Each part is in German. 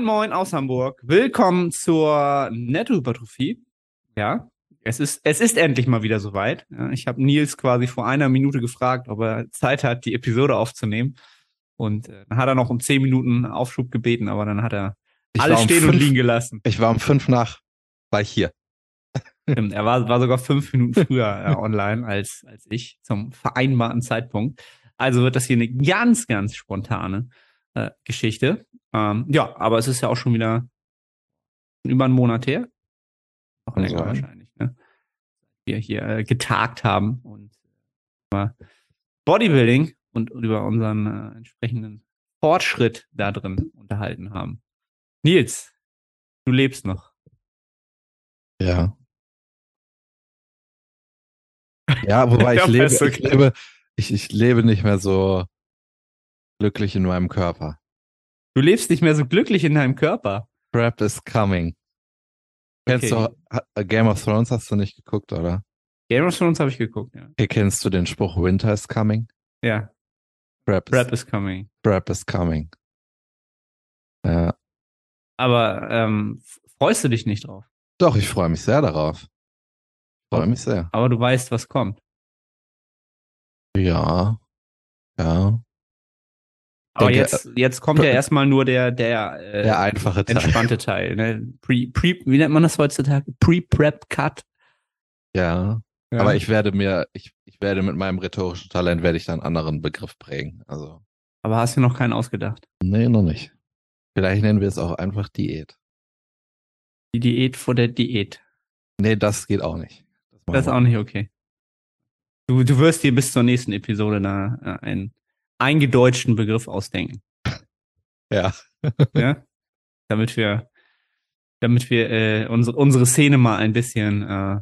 Moin, moin aus Hamburg. Willkommen zur Nettohypertrophie. Ja, es ist, es ist endlich mal wieder soweit. Ja, ich habe Nils quasi vor einer Minute gefragt, ob er Zeit hat, die Episode aufzunehmen. Und äh, dann hat er noch um zehn Minuten Aufschub gebeten, aber dann hat er Ich alles um stehen und fünf- liegen gelassen. Ich war um fünf nach, war ich hier. Stimmt, er war, war sogar fünf Minuten früher äh, online als, als ich zum vereinbarten Zeitpunkt. Also wird das hier eine ganz, ganz spontane äh, Geschichte. Ähm, ja, aber es ist ja auch schon wieder über einen Monat her. Noch Kann länger sein. wahrscheinlich, ne? Wir hier äh, getagt haben und über Bodybuilding und, und über unseren äh, entsprechenden Fortschritt da drin unterhalten haben. Nils, du lebst noch. Ja. Ja, wobei ich lebe, ich lebe, ich, ich lebe nicht mehr so glücklich in meinem Körper. Du lebst nicht mehr so glücklich in deinem Körper. Crap is coming. Kennst Okay. du ha- Game of Thrones hast du nicht geguckt, oder? Game of Thrones habe ich geguckt, ja. Okay, kennst du den Spruch Winter is coming? Ja, Crap is, Rap is coming. crap is coming. Ja. Aber ähm, freust du dich nicht drauf? Doch, ich freue mich sehr darauf. Freue mich sehr. Aber du weißt, was kommt. Ja. Ja. Aber Denke, jetzt, jetzt kommt ja erstmal nur der, der, äh, Der einfache Teil. entspannte Teil. Ne? Pre, pre, wie nennt man das heutzutage? Pre-Prep-Cut. Ja. Ja. Aber ich werde mir, ich, ich werde mit meinem rhetorischen Talent werde ich da einen anderen Begriff prägen. Also, Aber hast du noch keinen ausgedacht? nee, noch nicht. Vielleicht nennen wir es auch einfach Diät. Die Diät vor der Diät. Nee, das geht auch nicht. Das, Das ist auch nicht okay. Du, du wirst dir bis zur nächsten Episode da äh, einen eingedeutschten Begriff ausdenken. Ja. ja, damit wir, damit wir äh, unsere, unsere Szene mal ein bisschen äh,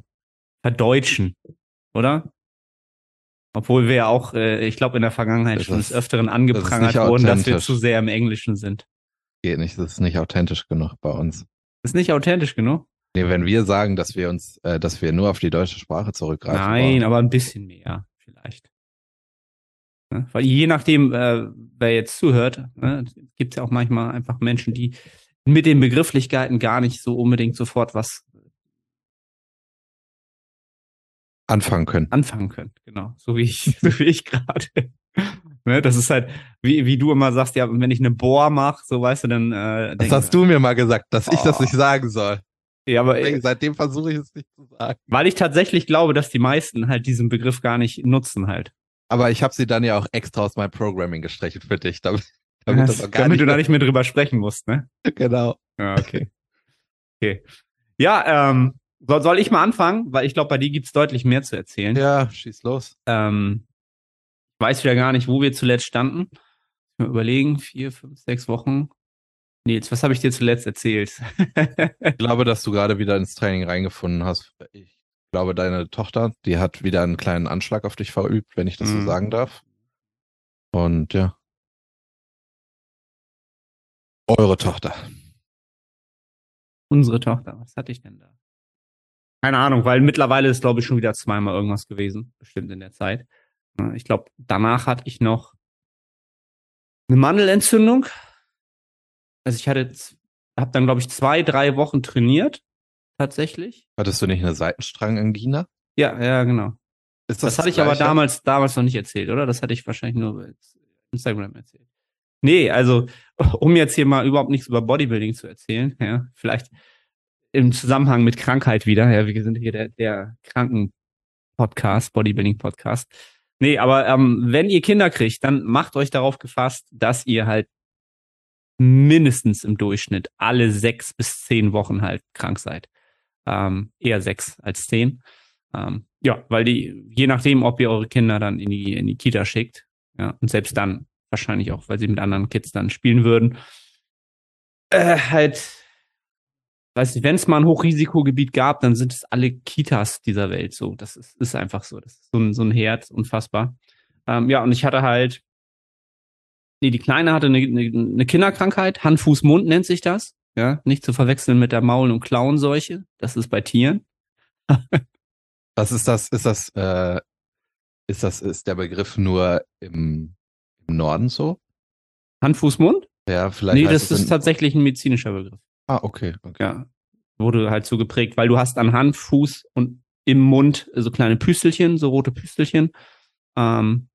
verdeutschen, oder? Obwohl wir ja auch, äh, ich glaube, in der Vergangenheit Das schon des Öfteren das angeprangert nicht wurden, dass wir zu sehr im Englischen sind. Geht nicht. Das ist nicht authentisch genug bei uns. Ist nicht authentisch genug? Nee, wenn wir sagen, dass wir uns, äh, dass wir nur auf die deutsche Sprache zurückgreifen. Nein, wollen. aber ein bisschen mehr, vielleicht. Ne? Weil je nachdem, äh, wer jetzt zuhört, ne, gibt es ja auch manchmal einfach Menschen, die mit den Begrifflichkeiten gar nicht so unbedingt sofort was anfangen können. anfangen können. Genau, so wie ich, so wie ich gerade. ne, das ist halt, wie, wie du immer sagst, ja, wenn ich eine Bohr mache, so weißt du, dann. Äh, Das hast du mir mal gesagt, dass ich das Oh. nicht sagen soll. Ja, aber Deswegen, äh, Seitdem versuche ich es nicht zu sagen. weil ich tatsächlich glaube, dass die meisten halt diesen Begriff gar nicht nutzen halt. Aber ich habe sie dann ja auch extra aus meinem Programming gestrichen für dich, damit, damit, das auch gar damit nicht du da nicht mehr drüber sprechen musst, ne? genau. Ja, okay. Okay. Ja, ähm, soll, soll ich mal anfangen? Weil ich glaube, bei dir gibt's deutlich mehr zu erzählen. Ja, schieß los. Ähm, ich weiß wieder gar nicht, wo wir zuletzt standen. Mal überlegen, vier, fünf, sechs Wochen. Nils, was habe ich dir zuletzt erzählt? Ich glaube, dass du gerade wieder ins Training reingefunden hast. Ich glaube, deine Tochter, die hat wieder einen kleinen Anschlag auf dich verübt, wenn ich das Mhm. so sagen darf. Und ja. Eure Tochter. Unsere Tochter, was hatte ich denn da? Keine Ahnung, weil mittlerweile ist, glaube ich, schon wieder zweimal irgendwas gewesen, bestimmt in der Zeit. Ich glaube, danach hatte ich noch eine Mandelentzündung. Also ich hatte, habe dann, glaube ich, zwei, drei Wochen trainiert, tatsächlich. Hattest du nicht eine Seitenstrangangina? Ja, ja, genau. Ist Das, hatte ich aber damals, damals noch nicht erzählt, oder? Das hatte ich wahrscheinlich nur bei Instagram erzählt. Nee, also, um jetzt hier mal überhaupt nichts über Bodybuilding zu erzählen, ja, vielleicht im Zusammenhang mit Krankheit wieder, ja, wir sind hier der, der Kranken-Podcast, Bodybuilding-Podcast. Nee, aber ähm, wenn ihr Kinder kriegt, dann macht euch darauf gefasst, dass ihr halt mindestens im Durchschnitt alle sechs bis zehn Wochen halt krank seid. Ähm, eher sechs als zehn. Ähm, ja, weil die, je nachdem, ob ihr eure Kinder dann in die, in die Kita schickt, ja, und selbst dann wahrscheinlich auch, weil sie mit anderen Kids dann spielen würden, äh, halt, weiß nicht, wenn es mal ein Hochrisikogebiet gab, dann sind es alle Kitas dieser Welt so. Das ist, ist einfach so. Das ist so ein, so ein Herz, unfassbar. Ähm, ja, und ich hatte halt, nee, die Kleine hatte eine, eine, eine Kinderkrankheit, Hand, Fuß, Mund nennt sich das. Ja, nicht zu verwechseln mit der Maul- und Klauenseuche. Das ist bei Tieren. Was ist das? Ist das, äh, ist das, ist der Begriff nur im, im Norden so? Hand, Fuß, Mund? Ja, vielleicht. Nee, das ist tatsächlich ein medizinischer Begriff. Ah, okay. okay. Ja. Wurde halt so geprägt, weil du hast an Hand, Fuß und im Mund so kleine Püstelchen, so rote Püstelchen. Ähm,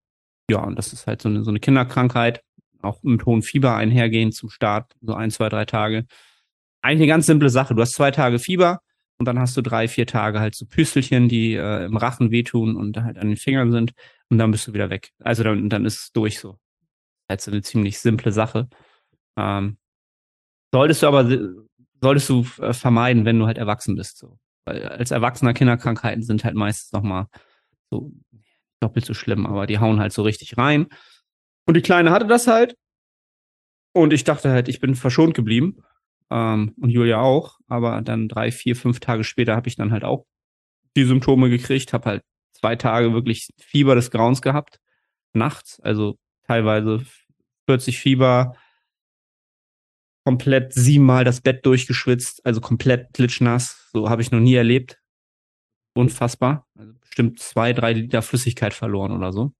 ja, und das ist halt so eine, so eine Kinderkrankheit, auch mit hohem Fieber einhergehend zum Start, so ein, zwei, drei Tage. Eigentlich eine ganz simple Sache. Du hast zwei Tage Fieber und dann hast du drei, vier Tage halt so Püstelchen, die äh, im Rachen wehtun und halt an den Fingern sind und dann bist du wieder weg. Also dann, dann ist es durch so. Halt so eine ziemlich simple Sache. Ähm, solltest du aber solltest du äh, vermeiden, wenn du halt erwachsen bist. So. Weil als Erwachsener Kinderkrankheiten sind halt meistens noch mal so doppelt so schlimm, aber die hauen halt so richtig rein. Und die Kleine hatte das halt. Und ich dachte halt, ich bin verschont geblieben. Ähm, und Julia auch. Aber dann drei, vier, fünf Tage später habe ich dann halt auch die Symptome gekriegt. Habe halt zwei Tage wirklich Fieber des Grauens gehabt. Nachts. Also teilweise 40 Fieber, komplett siebenmal das Bett durchgeschwitzt, also komplett klitschnass. So habe ich noch nie erlebt. Unfassbar. Also bestimmt zwei, drei Liter Flüssigkeit verloren oder so.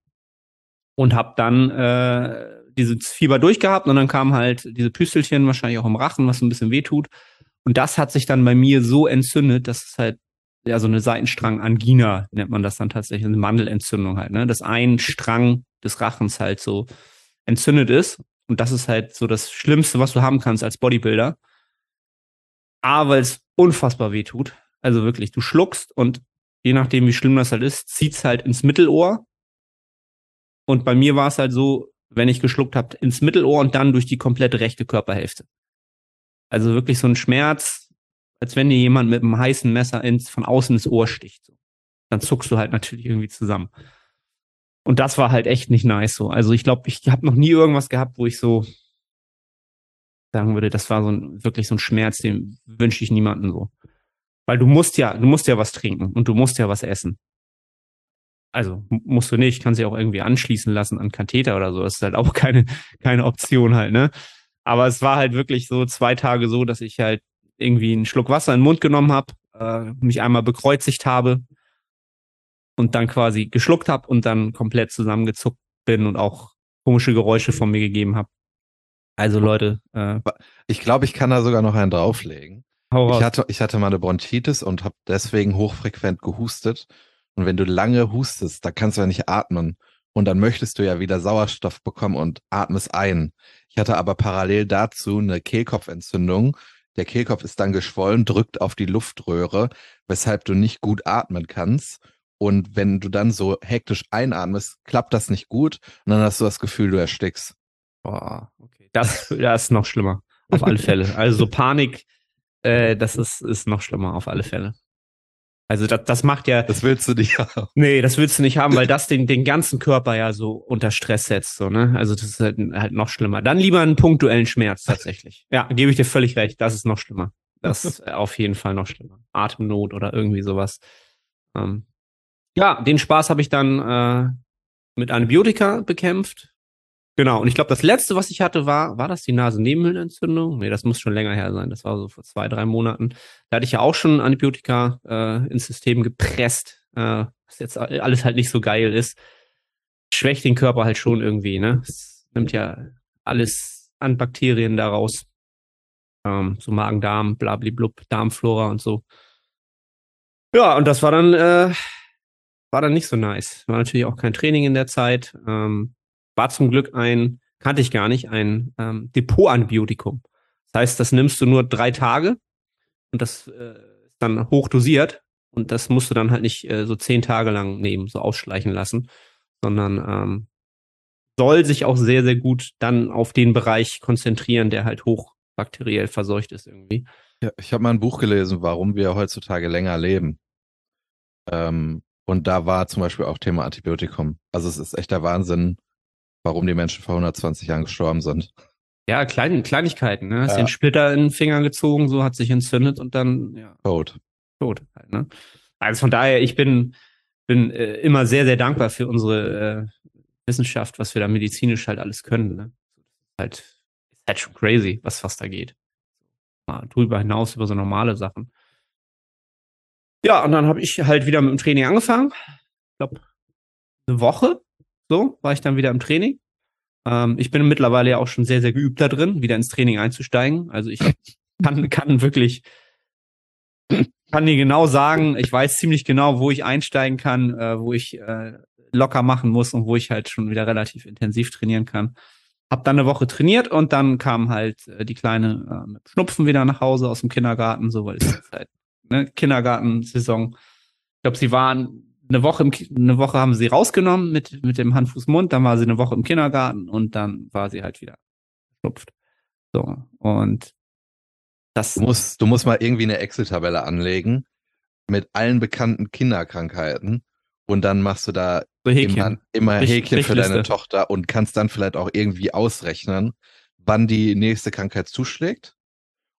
Und habe dann äh, dieses Fieber durchgehabt und dann kam halt diese Püstelchen, wahrscheinlich auch im Rachen, was ein bisschen wehtut. Und das hat sich dann bei mir so entzündet, dass es halt ja so eine Seitenstrang-Angina nennt man das dann tatsächlich, eine Mandelentzündung halt, ne? Dass ein Strang des Rachens halt so entzündet ist. Und das ist halt so das Schlimmste, was du haben kannst als Bodybuilder. A, weil es unfassbar weh tut. Also wirklich, du schluckst und je nachdem, wie schlimm das halt ist, zieht's halt ins Mittelohr. Und bei mir war es halt so, wenn ich geschluckt habe, ins Mittelohr und dann durch die komplette rechte Körperhälfte. Also wirklich so ein Schmerz, als wenn dir jemand mit einem heißen Messer ins, von außen ins Ohr sticht. Dann zuckst du halt natürlich irgendwie zusammen. Und das war halt echt nicht nice so. Also ich glaube, ich habe noch nie irgendwas gehabt, wo ich so sagen würde, das war so ein, wirklich so ein Schmerz, den wünsche ich niemandem so. Weil du musst ja, du musst ja was trinken und du musst ja was essen. Also musst du nicht, kannst ja auch irgendwie anschließen lassen an Katheter oder so. Das ist halt auch keine, keine Option halt, ne? Aber es war halt wirklich so zwei Tage so, dass ich halt irgendwie einen Schluck Wasser in den Mund genommen habe, äh, mich einmal bekreuzigt habe und dann quasi geschluckt habe und dann komplett zusammengezuckt bin und auch komische Geräusche von mir gegeben habe. Also Leute, äh, Ich glaube, ich kann da sogar noch einen drauflegen. Ich hatte, ich hatte mal eine Bronchitis und habe deswegen hochfrequent gehustet. Und wenn du lange hustest, da kannst du ja nicht atmen. Und dann möchtest du ja wieder Sauerstoff bekommen und atmest ein. Ich hatte aber parallel dazu eine Kehlkopfentzündung. Der Kehlkopf ist dann geschwollen, drückt auf die Luftröhre, weshalb du nicht gut atmen kannst. Und wenn du dann so hektisch einatmest, klappt das nicht gut. Und dann hast du das Gefühl, du erstickst. Boah, okay. Das, das ist noch schlimmer. Auf alle Fälle. Also so Panik, äh, das ist, ist noch schlimmer, auf alle Fälle. Also das, das macht ja, Das willst du nicht haben. nee, das willst du nicht haben, weil das den, den ganzen Körper ja so unter Stress setzt, so, ne? Also das ist halt, halt noch schlimmer. Dann lieber einen punktuellen Schmerz tatsächlich. Ja, gebe ich dir völlig recht. Das ist noch schlimmer. Das ist auf jeden Fall noch schlimmer. Atemnot oder irgendwie sowas. Ähm, ja, den Spaß habe ich dann äh, mit Antibiotika bekämpft. Genau, und ich glaube, das letzte, was ich hatte, war, war das die Nasennebenhöhlenentzündung? Nee, das muss schon länger her sein. Das war so vor zwei, drei Monaten. Da hatte ich ja auch schon Antibiotika äh, ins System gepresst, äh, was jetzt alles halt nicht so geil ist. Schwächt den Körper halt schon irgendwie, ne? Es nimmt ja alles an Bakterien daraus. Ähm, so Magen-Darm, blablablub, Darmflora und so. Ja, und das war dann, äh, war dann nicht so nice. War natürlich auch kein Training in der Zeit. Ähm, war zum Glück ein, kannte ich gar nicht, ein ähm, Depotantibiotikum. Das heißt, das nimmst du nur drei Tage und das äh, ist dann hochdosiert und das musst du dann halt nicht äh, so zehn Tage lang nehmen, so ausschleichen lassen, sondern ähm, soll sich auch sehr, sehr gut dann auf den Bereich konzentrieren, der halt hochbakteriell verseucht ist irgendwie. Ja, ich habe mal ein Buch gelesen, warum wir heutzutage länger leben. Ähm, und da war zum Beispiel auch Thema Antibiotikum. Also es ist echt der Wahnsinn, warum die Menschen vor 120 Jahren gestorben sind. Ja, klein, Kleinigkeiten, ne? Hast Ja. den Splitter in den Finger gezogen, so hat sich entzündet und dann, ja, Tot. tot halt, ne? Also von daher, ich bin, bin äh, immer sehr, sehr dankbar für unsere äh, Wissenschaft, was wir da medizinisch halt alles können, ne? Halt, ist halt schon crazy, was, was da geht. Mal drüber hinaus über so normale Sachen. Ja, und dann habe ich halt wieder mit dem Training angefangen. Ich glaube, eine Woche, so, war ich dann wieder im Training. Ähm, ich bin mittlerweile ja auch schon sehr, sehr geübt da drin, wieder ins Training einzusteigen. Also ich kann, kann wirklich, kann dir genau sagen, ich weiß ziemlich genau, wo ich einsteigen kann, äh, wo ich äh, locker machen muss und wo ich halt schon wieder relativ intensiv trainieren kann. Hab dann eine Woche trainiert und dann kam halt äh, die Kleine äh, mit Schnupfen wieder nach Hause aus dem Kindergarten, so weil es halt ne, Kindergartensaison. Ich glaube, sie waren eine Woche im, eine Woche haben sie rausgenommen mit mit dem Hand, Fuß, Mund, dann war sie eine Woche im Kindergarten und dann war sie halt wieder schnupft. So und das Du musst, du musst mal irgendwie eine Excel-Tabelle anlegen mit allen bekannten Kinderkrankheiten und dann machst du da Häkchen. immer, immer Häkchen für deine. Tochter und kannst dann vielleicht auch irgendwie ausrechnen, wann die nächste Krankheit zuschlägt.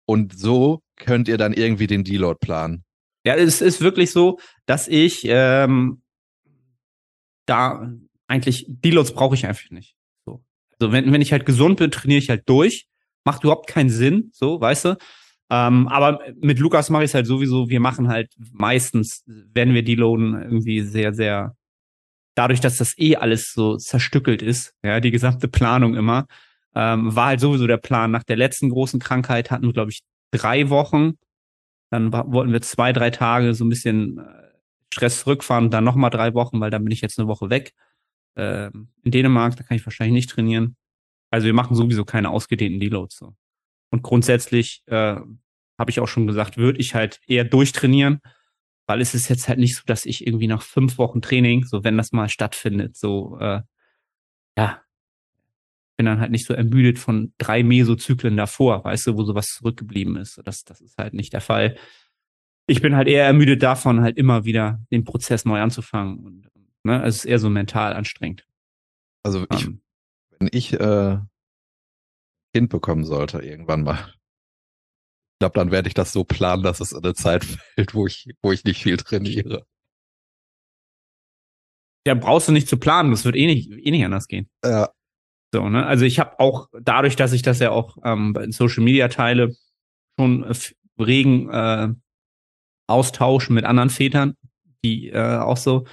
Und so könnt ihr dann irgendwie den Deload planen. Ja, es ist wirklich so, dass ich ähm, da eigentlich Deloads brauche ich einfach nicht. So. Also wenn, wenn ich halt gesund bin, trainiere ich halt durch. Macht überhaupt keinen Sinn, so, weißt du? Ähm, aber mit Lukas mache ich es halt sowieso, wir machen halt meistens, werden wir deloaden irgendwie sehr, sehr, dadurch, dass das eh alles so zerstückelt ist, ja, die gesamte Planung immer, ähm, war halt sowieso der Plan. Nach der letzten großen Krankheit hatten wir, glaube ich, drei Wochen. Dann wollten wir zwei, drei Tage so ein bisschen äh, Stress zurückfahren, dann nochmal drei Wochen, weil dann bin ich jetzt eine Woche weg. Ähm, in Dänemark, da kann ich wahrscheinlich nicht trainieren. Also wir machen sowieso keine ausgedehnten Deloads. So. Und grundsätzlich äh, habe ich auch schon gesagt, würde ich halt eher durchtrainieren, weil es ist jetzt halt nicht so, dass ich irgendwie nach fünf Wochen Training, so wenn das mal stattfindet, so äh, ja, bin dann halt nicht so ermüdet von drei Mesozyklen davor, weißt du, wo sowas zurückgeblieben ist. Das, das ist halt nicht der Fall. Ich bin halt eher ermüdet davon, halt immer wieder den Prozess neu anzufangen. Und, ne, es ist eher so mental anstrengend. Also ich, Ähm, wenn ich äh, Kind bekommen sollte irgendwann mal, ich glaube, dann werde ich das so planen, dass es in eine Zeit fällt, wo ich, wo ich nicht viel trainiere. ja, brauchst du nicht zu planen, das wird eh nicht, eh nicht anders gehen. Ja, So, ne? Also ich habe auch dadurch, dass ich das ja auch ähm, in Social Media teile, schon äh, regen äh, Austausch mit anderen Vätern, die äh, auch so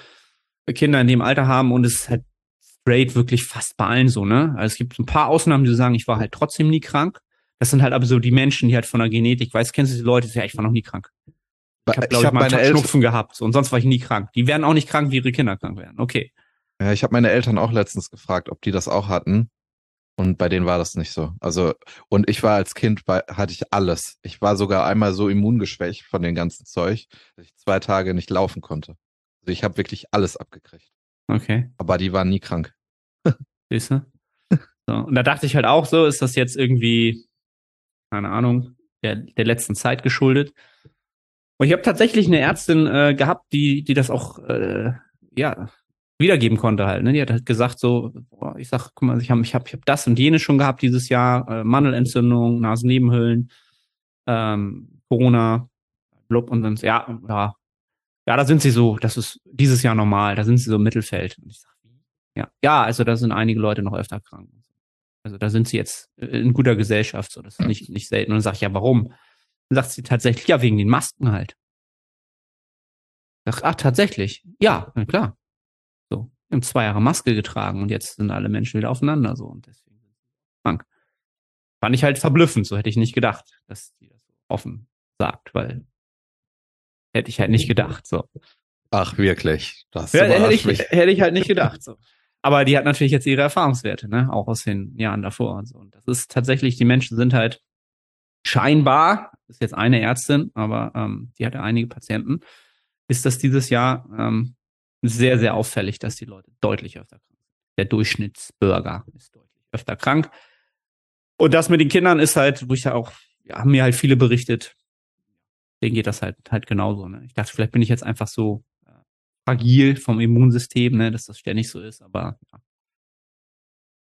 Kinder in dem Alter haben und es ist halt straight wirklich fast bei allen so, ne? Also es gibt ein paar Ausnahmen, die sagen, ich war halt trotzdem nie krank. Das sind halt aber so die Menschen, die halt von der Genetik, weißt, kennst du die Leute, die sagen, ja, ich war noch nie krank. Ich habe, glaube ich, hab mal Tag Eltern, Schnupfen gehabt so, und sonst war ich nie krank. Die werden auch nicht krank, wie ihre Kinder krank werden. Okay. Ja, ich habe meine Eltern auch letztens gefragt, ob die das auch hatten. Und bei denen war das nicht so. Also, und ich war als Kind, bei, hatte ich alles. Ich war sogar einmal so immungeschwächt von dem ganzen Zeug, dass ich zwei Tage nicht laufen konnte. Also ich habe wirklich alles abgekriegt. Okay. Aber die waren nie krank. Siehst du? So, und da dachte ich halt auch so, ist das jetzt irgendwie, keine Ahnung, der, der letzten Zeit geschuldet. Und ich habe tatsächlich eine Ärztin äh, gehabt, die, die das auch äh, ja, wiedergeben konnte halt. Ne? Die hat halt gesagt so, boah, ich sag, guck mal, ich habe ich hab, ich hab das und jenes schon gehabt dieses Jahr, äh, Mandelentzündung, Nasennebenhöhlen, ähm, Corona, blub und dann, ja, ja, ja, da sind sie so, das ist dieses Jahr normal, da sind sie so im Mittelfeld. Und ich sag? Ja, ja, also da sind einige Leute noch öfter krank. Also da sind sie jetzt in guter Gesellschaft, so das ist nicht, nicht selten. Und dann sag ich, ja, warum? Dann sagt sie tatsächlich, ja, wegen den Masken halt. Sag, ach, tatsächlich. Ja, klar. Wir haben zwei Jahre Maske getragen und jetzt sind alle Menschen wieder aufeinander so und deswegen sind sie krank. Fand ich halt verblüffend, so hätte ich nicht gedacht, dass die das so offen sagt, weil hätte ich halt nicht gedacht, so. Ach, wirklich. Das Ja, hätte ich, hätte ich halt nicht gedacht. So. Aber die hat natürlich jetzt ihre Erfahrungswerte, ne? Auch aus den Jahren davor und so. Und das ist tatsächlich, die Menschen sind halt scheinbar, ist jetzt eine Ärztin, aber ähm, die hatte einige Patienten, ist das dieses Jahr ähm, sehr, sehr auffällig, dass die Leute deutlich öfter krank sind. Der Durchschnittsbürger ist deutlich öfter krank. Und das mit den Kindern ist halt, wo ich ja auch, ja, haben mir halt viele berichtet, denen geht das halt halt genauso. Ne? Ich dachte, vielleicht bin ich jetzt einfach so äh, fragil vom Immunsystem, ne, dass das ständig so ist, aber ja.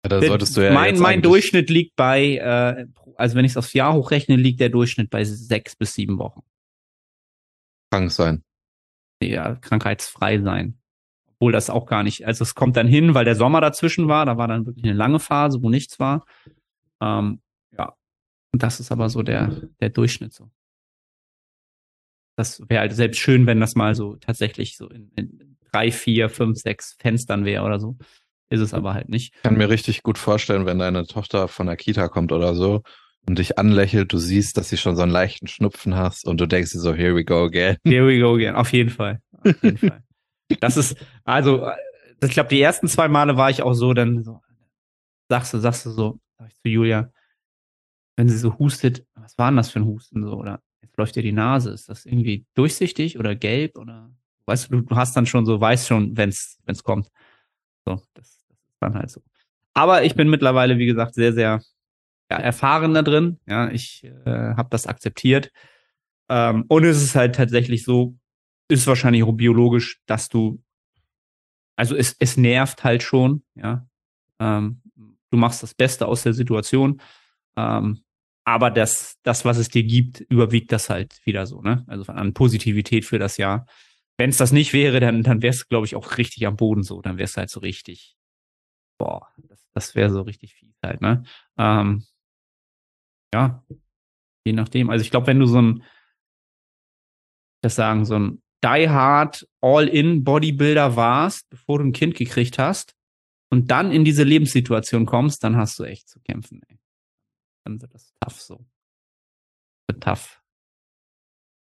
Ja, da solltest du ja mein, mein Durchschnitt liegt bei, äh, also wenn ich es aufs Jahr hochrechne, liegt der Durchschnitt bei sechs bis sieben Wochen. krank sein. Ja, krankheitsfrei sein. Obwohl das auch gar nicht, also es kommt dann hin, weil der Sommer dazwischen war, da war dann wirklich eine lange Phase, wo nichts war. Ähm, ja. Und das ist aber so der, der Durchschnitt so. Das wäre halt selbst schön, wenn das mal so tatsächlich so in, in drei, vier, fünf, sechs Fenstern wäre oder so. ist es aber halt nicht. Ich kann mir richtig gut vorstellen, wenn deine Tochter von der Kita kommt oder so und dich anlächelt, du siehst, dass sie schon so einen leichten Schnupfen hast und du denkst dir so, here we go again. Here we go again, auf jeden Fall. Auf jeden Fall. Das ist, also, ich glaube, die ersten zwei Male war ich auch so, dann so, sagst du, sagst du so, sag ich zu Julia, wenn sie so hustet, was war denn das für ein Husten so, oder jetzt läuft dir die Nase, ist das irgendwie durchsichtig oder gelb oder, weißt du, du hast dann schon so, weißt schon, wenn's, wenn's kommt. So, das, das ist dann halt so. Aber ich bin mittlerweile, wie gesagt, sehr, sehr ja, erfahren da drin. Ja, ich äh, habe das akzeptiert. Ähm, und es ist halt tatsächlich so, ist wahrscheinlich auch biologisch, dass du, also es, es nervt halt schon, ja. Ähm, du machst das Beste aus der Situation. Ähm, aber das, das, was es dir gibt, überwiegt das halt wieder so, ne? Also an Positivität für das Jahr. Wenn es das nicht wäre, dann, dann wär's, glaube ich, auch richtig am Boden so. Dann wär's halt so richtig, boah, das, das wäre so richtig fies halt, ne? Ähm, ja, je nachdem. Also ich glaube, wenn du so ein, das sagen, so ein Die Hard All-in Bodybuilder warst, bevor du ein Kind gekriegt hast und dann in diese Lebenssituation kommst, dann hast du echt zu kämpfen. Ey. Dann wird das tough so. Wird tough.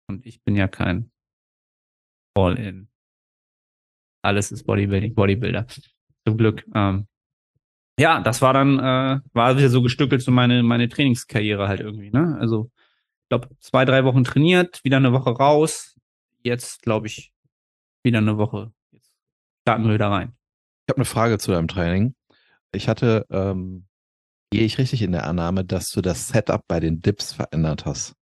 Und ich bin ja kein All-in. Alles ist Bodybuilding, Bodybuilder. Zum Glück. Ähm, ja, das war dann, äh, war wieder so gestückelt so meine, meine Trainingskarriere halt irgendwie, ne? Also, ich glaube, zwei, drei Wochen trainiert, wieder eine Woche raus. Jetzt, glaube ich, wieder eine Woche. Jetzt starten wir wieder rein. Ich habe eine Frage zu deinem Training. Ich hatte, ähm, gehe ich richtig in der Annahme, dass du das Setup bei den Dips verändert hast?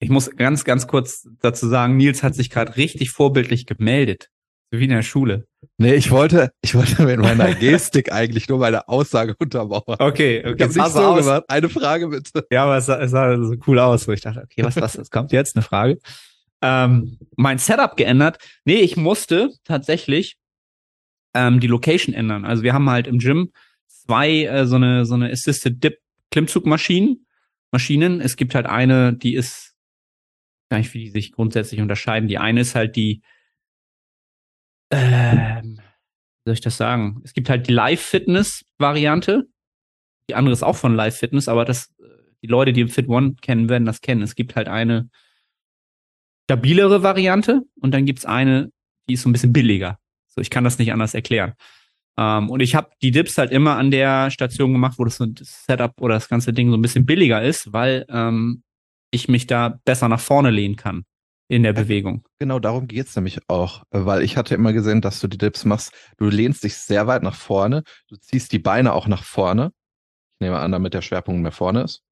Ich muss ganz, ganz kurz dazu sagen, Nils hat sich gerade richtig vorbildlich gemeldet. Wie in der Schule. Nee, ich wollte, ich wollte mit meiner Gestik eigentlich nur meine Aussage untermauern. Okay, okay. Ich hab's nicht so aus. gemacht. Eine Frage bitte. Ja, aber es sah, es sah so cool aus, wo ich dachte, okay, was, was, was kommt jetzt? Eine Frage. Ähm, mein Setup geändert. Nee, ich musste tatsächlich ähm, die Location ändern. Also wir haben halt im Gym zwei äh, so eine so eine Assisted Dip Klimmzugmaschinen. Maschinen. Es gibt halt eine, die ist gar nicht, wie die sich grundsätzlich unterscheiden. Die eine ist halt die ähm, wie soll ich das sagen? Es gibt halt die Live-Fitness-Variante. Die andere ist auch von Live-Fitness, aber das, die Leute, die Fit One kennen, werden das kennen. Es gibt halt eine stabilere Variante und dann gibt's eine, die ist so ein bisschen billiger. So, ich kann das nicht anders erklären. Ähm, und ich habe die Dips halt immer an der Station gemacht, wo das, das Setup oder das ganze Ding so ein bisschen billiger ist, weil ähm, ich mich da besser nach vorne lehnen kann in der Bewegung. Genau darum geht's nämlich auch, weil ich hatte immer gesehen, dass du die Dips machst. Du lehnst dich sehr weit nach vorne, du ziehst die Beine auch nach vorne. Ich nehme an, damit der Schwerpunkt mehr vorne ist.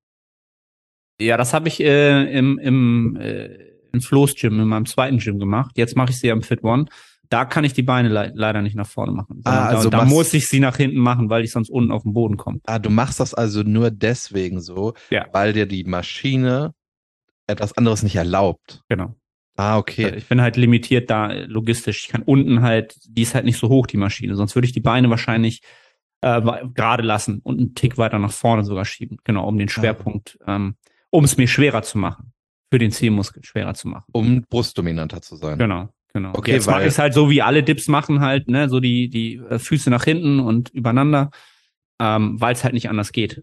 Ja, das habe ich äh, im, im, äh, im Flo's Gym, in meinem zweiten Gym gemacht. Jetzt mache ich sie am Fit One. Da kann ich die Beine le leider nicht nach vorne machen. Ah, also da, da muss ich sie nach hinten machen, weil ich sonst unten auf den Boden komme. Ah, du machst das also nur deswegen so, ja. weil dir die Maschine etwas anderes nicht erlaubt. Genau. Ah, okay. Ich bin halt limitiert da äh, logistisch. Ich kann unten halt, die ist halt nicht so hoch, die Maschine. Sonst würde ich die Beine wahrscheinlich äh, gerade lassen und einen Tick weiter nach vorne sogar schieben. Genau, um den ah. Schwerpunkt, ähm, um es mir schwerer zu machen. Für den Zielmuskel schwerer zu machen. Um brustdominanter zu sein. Genau, genau. Okay, Jetzt mache ich es halt so, wie alle Dips machen halt, ne, so die, die äh, Füße nach hinten und übereinander, ähm, weil es halt nicht anders geht.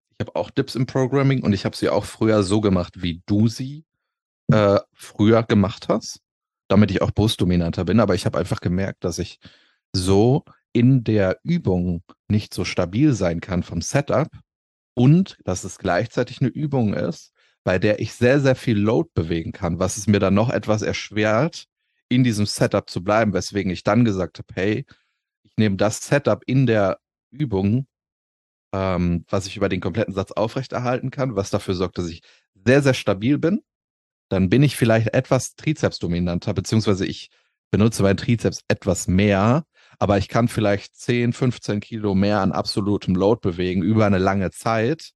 habe auch Dips im Programming und ich habe sie auch früher so gemacht, wie du sie äh, früher gemacht hast, damit ich auch brustdominanter bin. Aber ich habe einfach gemerkt, dass ich so in der Übung nicht so stabil sein kann vom Setup und dass es gleichzeitig eine Übung ist, bei der ich sehr, sehr viel Load bewegen kann, was es mir dann noch etwas erschwert, in diesem Setup zu bleiben, weswegen ich dann gesagt habe, hey, ich nehme das Setup in der Übung ähm, was ich über den kompletten Satz aufrechterhalten kann, was dafür sorgt, dass ich sehr, sehr stabil bin. Dann bin ich vielleicht etwas Trizeps-dominanter, beziehungsweise ich benutze meinen Trizeps etwas mehr, aber ich kann vielleicht 10, 15 Kilo mehr an absolutem Load bewegen über eine lange Zeit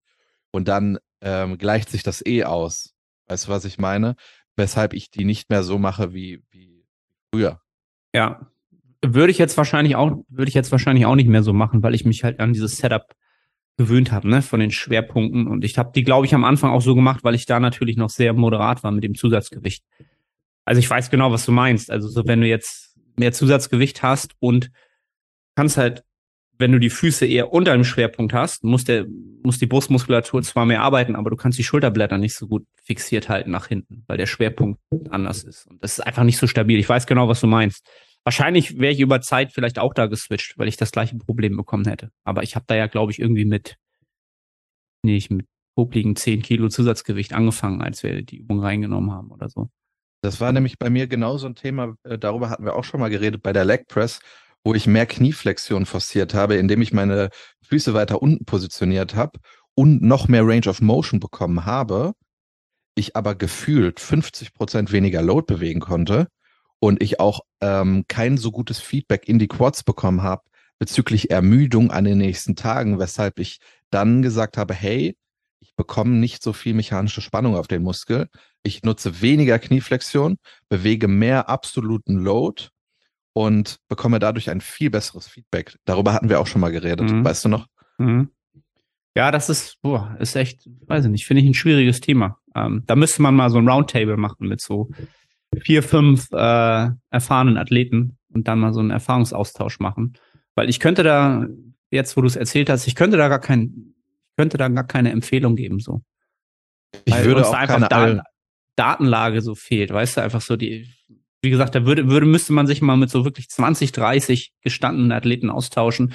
und dann ähm, gleicht sich das eh aus. Weißt du, was ich meine? Weshalb ich die nicht mehr so mache wie, wie früher. Ja. Würde ich jetzt wahrscheinlich auch, würde ich jetzt wahrscheinlich auch nicht mehr so machen, weil ich mich halt an dieses Setup gewöhnt habe, ne, von den Schwerpunkten. Und ich habe die, glaube ich, am Anfang auch so gemacht, weil ich da natürlich noch sehr moderat war mit dem Zusatzgewicht. Also ich weiß genau, was du meinst. Also so, wenn du jetzt mehr Zusatzgewicht hast und kannst halt, wenn du die Füße eher unter dem Schwerpunkt hast, muss der, muss die Brustmuskulatur zwar mehr arbeiten, aber du kannst die Schulterblätter nicht so gut fixiert halten nach hinten, weil der Schwerpunkt anders ist. Und das ist einfach nicht so stabil. Ich weiß genau, was du meinst. Wahrscheinlich wäre ich über Zeit vielleicht auch da geswitcht, weil ich das gleiche Problem bekommen hätte. Aber ich habe da ja, glaube ich, irgendwie mit, nicht mit popligen 10 Kilo Zusatzgewicht angefangen, als wir die Übung reingenommen haben oder so. Das war nämlich bei mir genauso ein Thema, äh, darüber hatten wir auch schon mal geredet bei der Leg Press, wo ich mehr Knieflexion forciert habe, indem ich meine Füße weiter unten positioniert habe und noch mehr Range of Motion bekommen habe, ich aber gefühlt 50 Prozent weniger Load bewegen konnte und ich auch ähm, kein so gutes Feedback in die Quads bekommen habe bezüglich Ermüdung an den nächsten Tagen, weshalb ich dann gesagt habe, hey, ich bekomme nicht so viel mechanische Spannung auf den Muskel. Ich nutze weniger Knieflexion, bewege mehr absoluten Load und bekomme dadurch ein viel besseres Feedback. Darüber hatten wir auch schon mal geredet, mhm. weißt du noch? Mhm. Ja, das ist, boah, ist echt, weiß ich nicht, finde ich ein schwieriges Thema. Ähm, da müsste man mal so ein Roundtable machen mit so vier, fünf äh, erfahrenen Athleten und dann mal so einen Erfahrungsaustausch machen. Weil ich könnte da, jetzt wo du es erzählt hast, ich könnte da gar kein, ich könnte da gar keine Empfehlung geben, so. Ich Weil würde auch da einfach Daten, Datenlage so fehlt, weißt du, einfach so die, wie gesagt, da würde, würde, müsste man sich mal mit so wirklich 20, 30 gestandenen Athleten austauschen.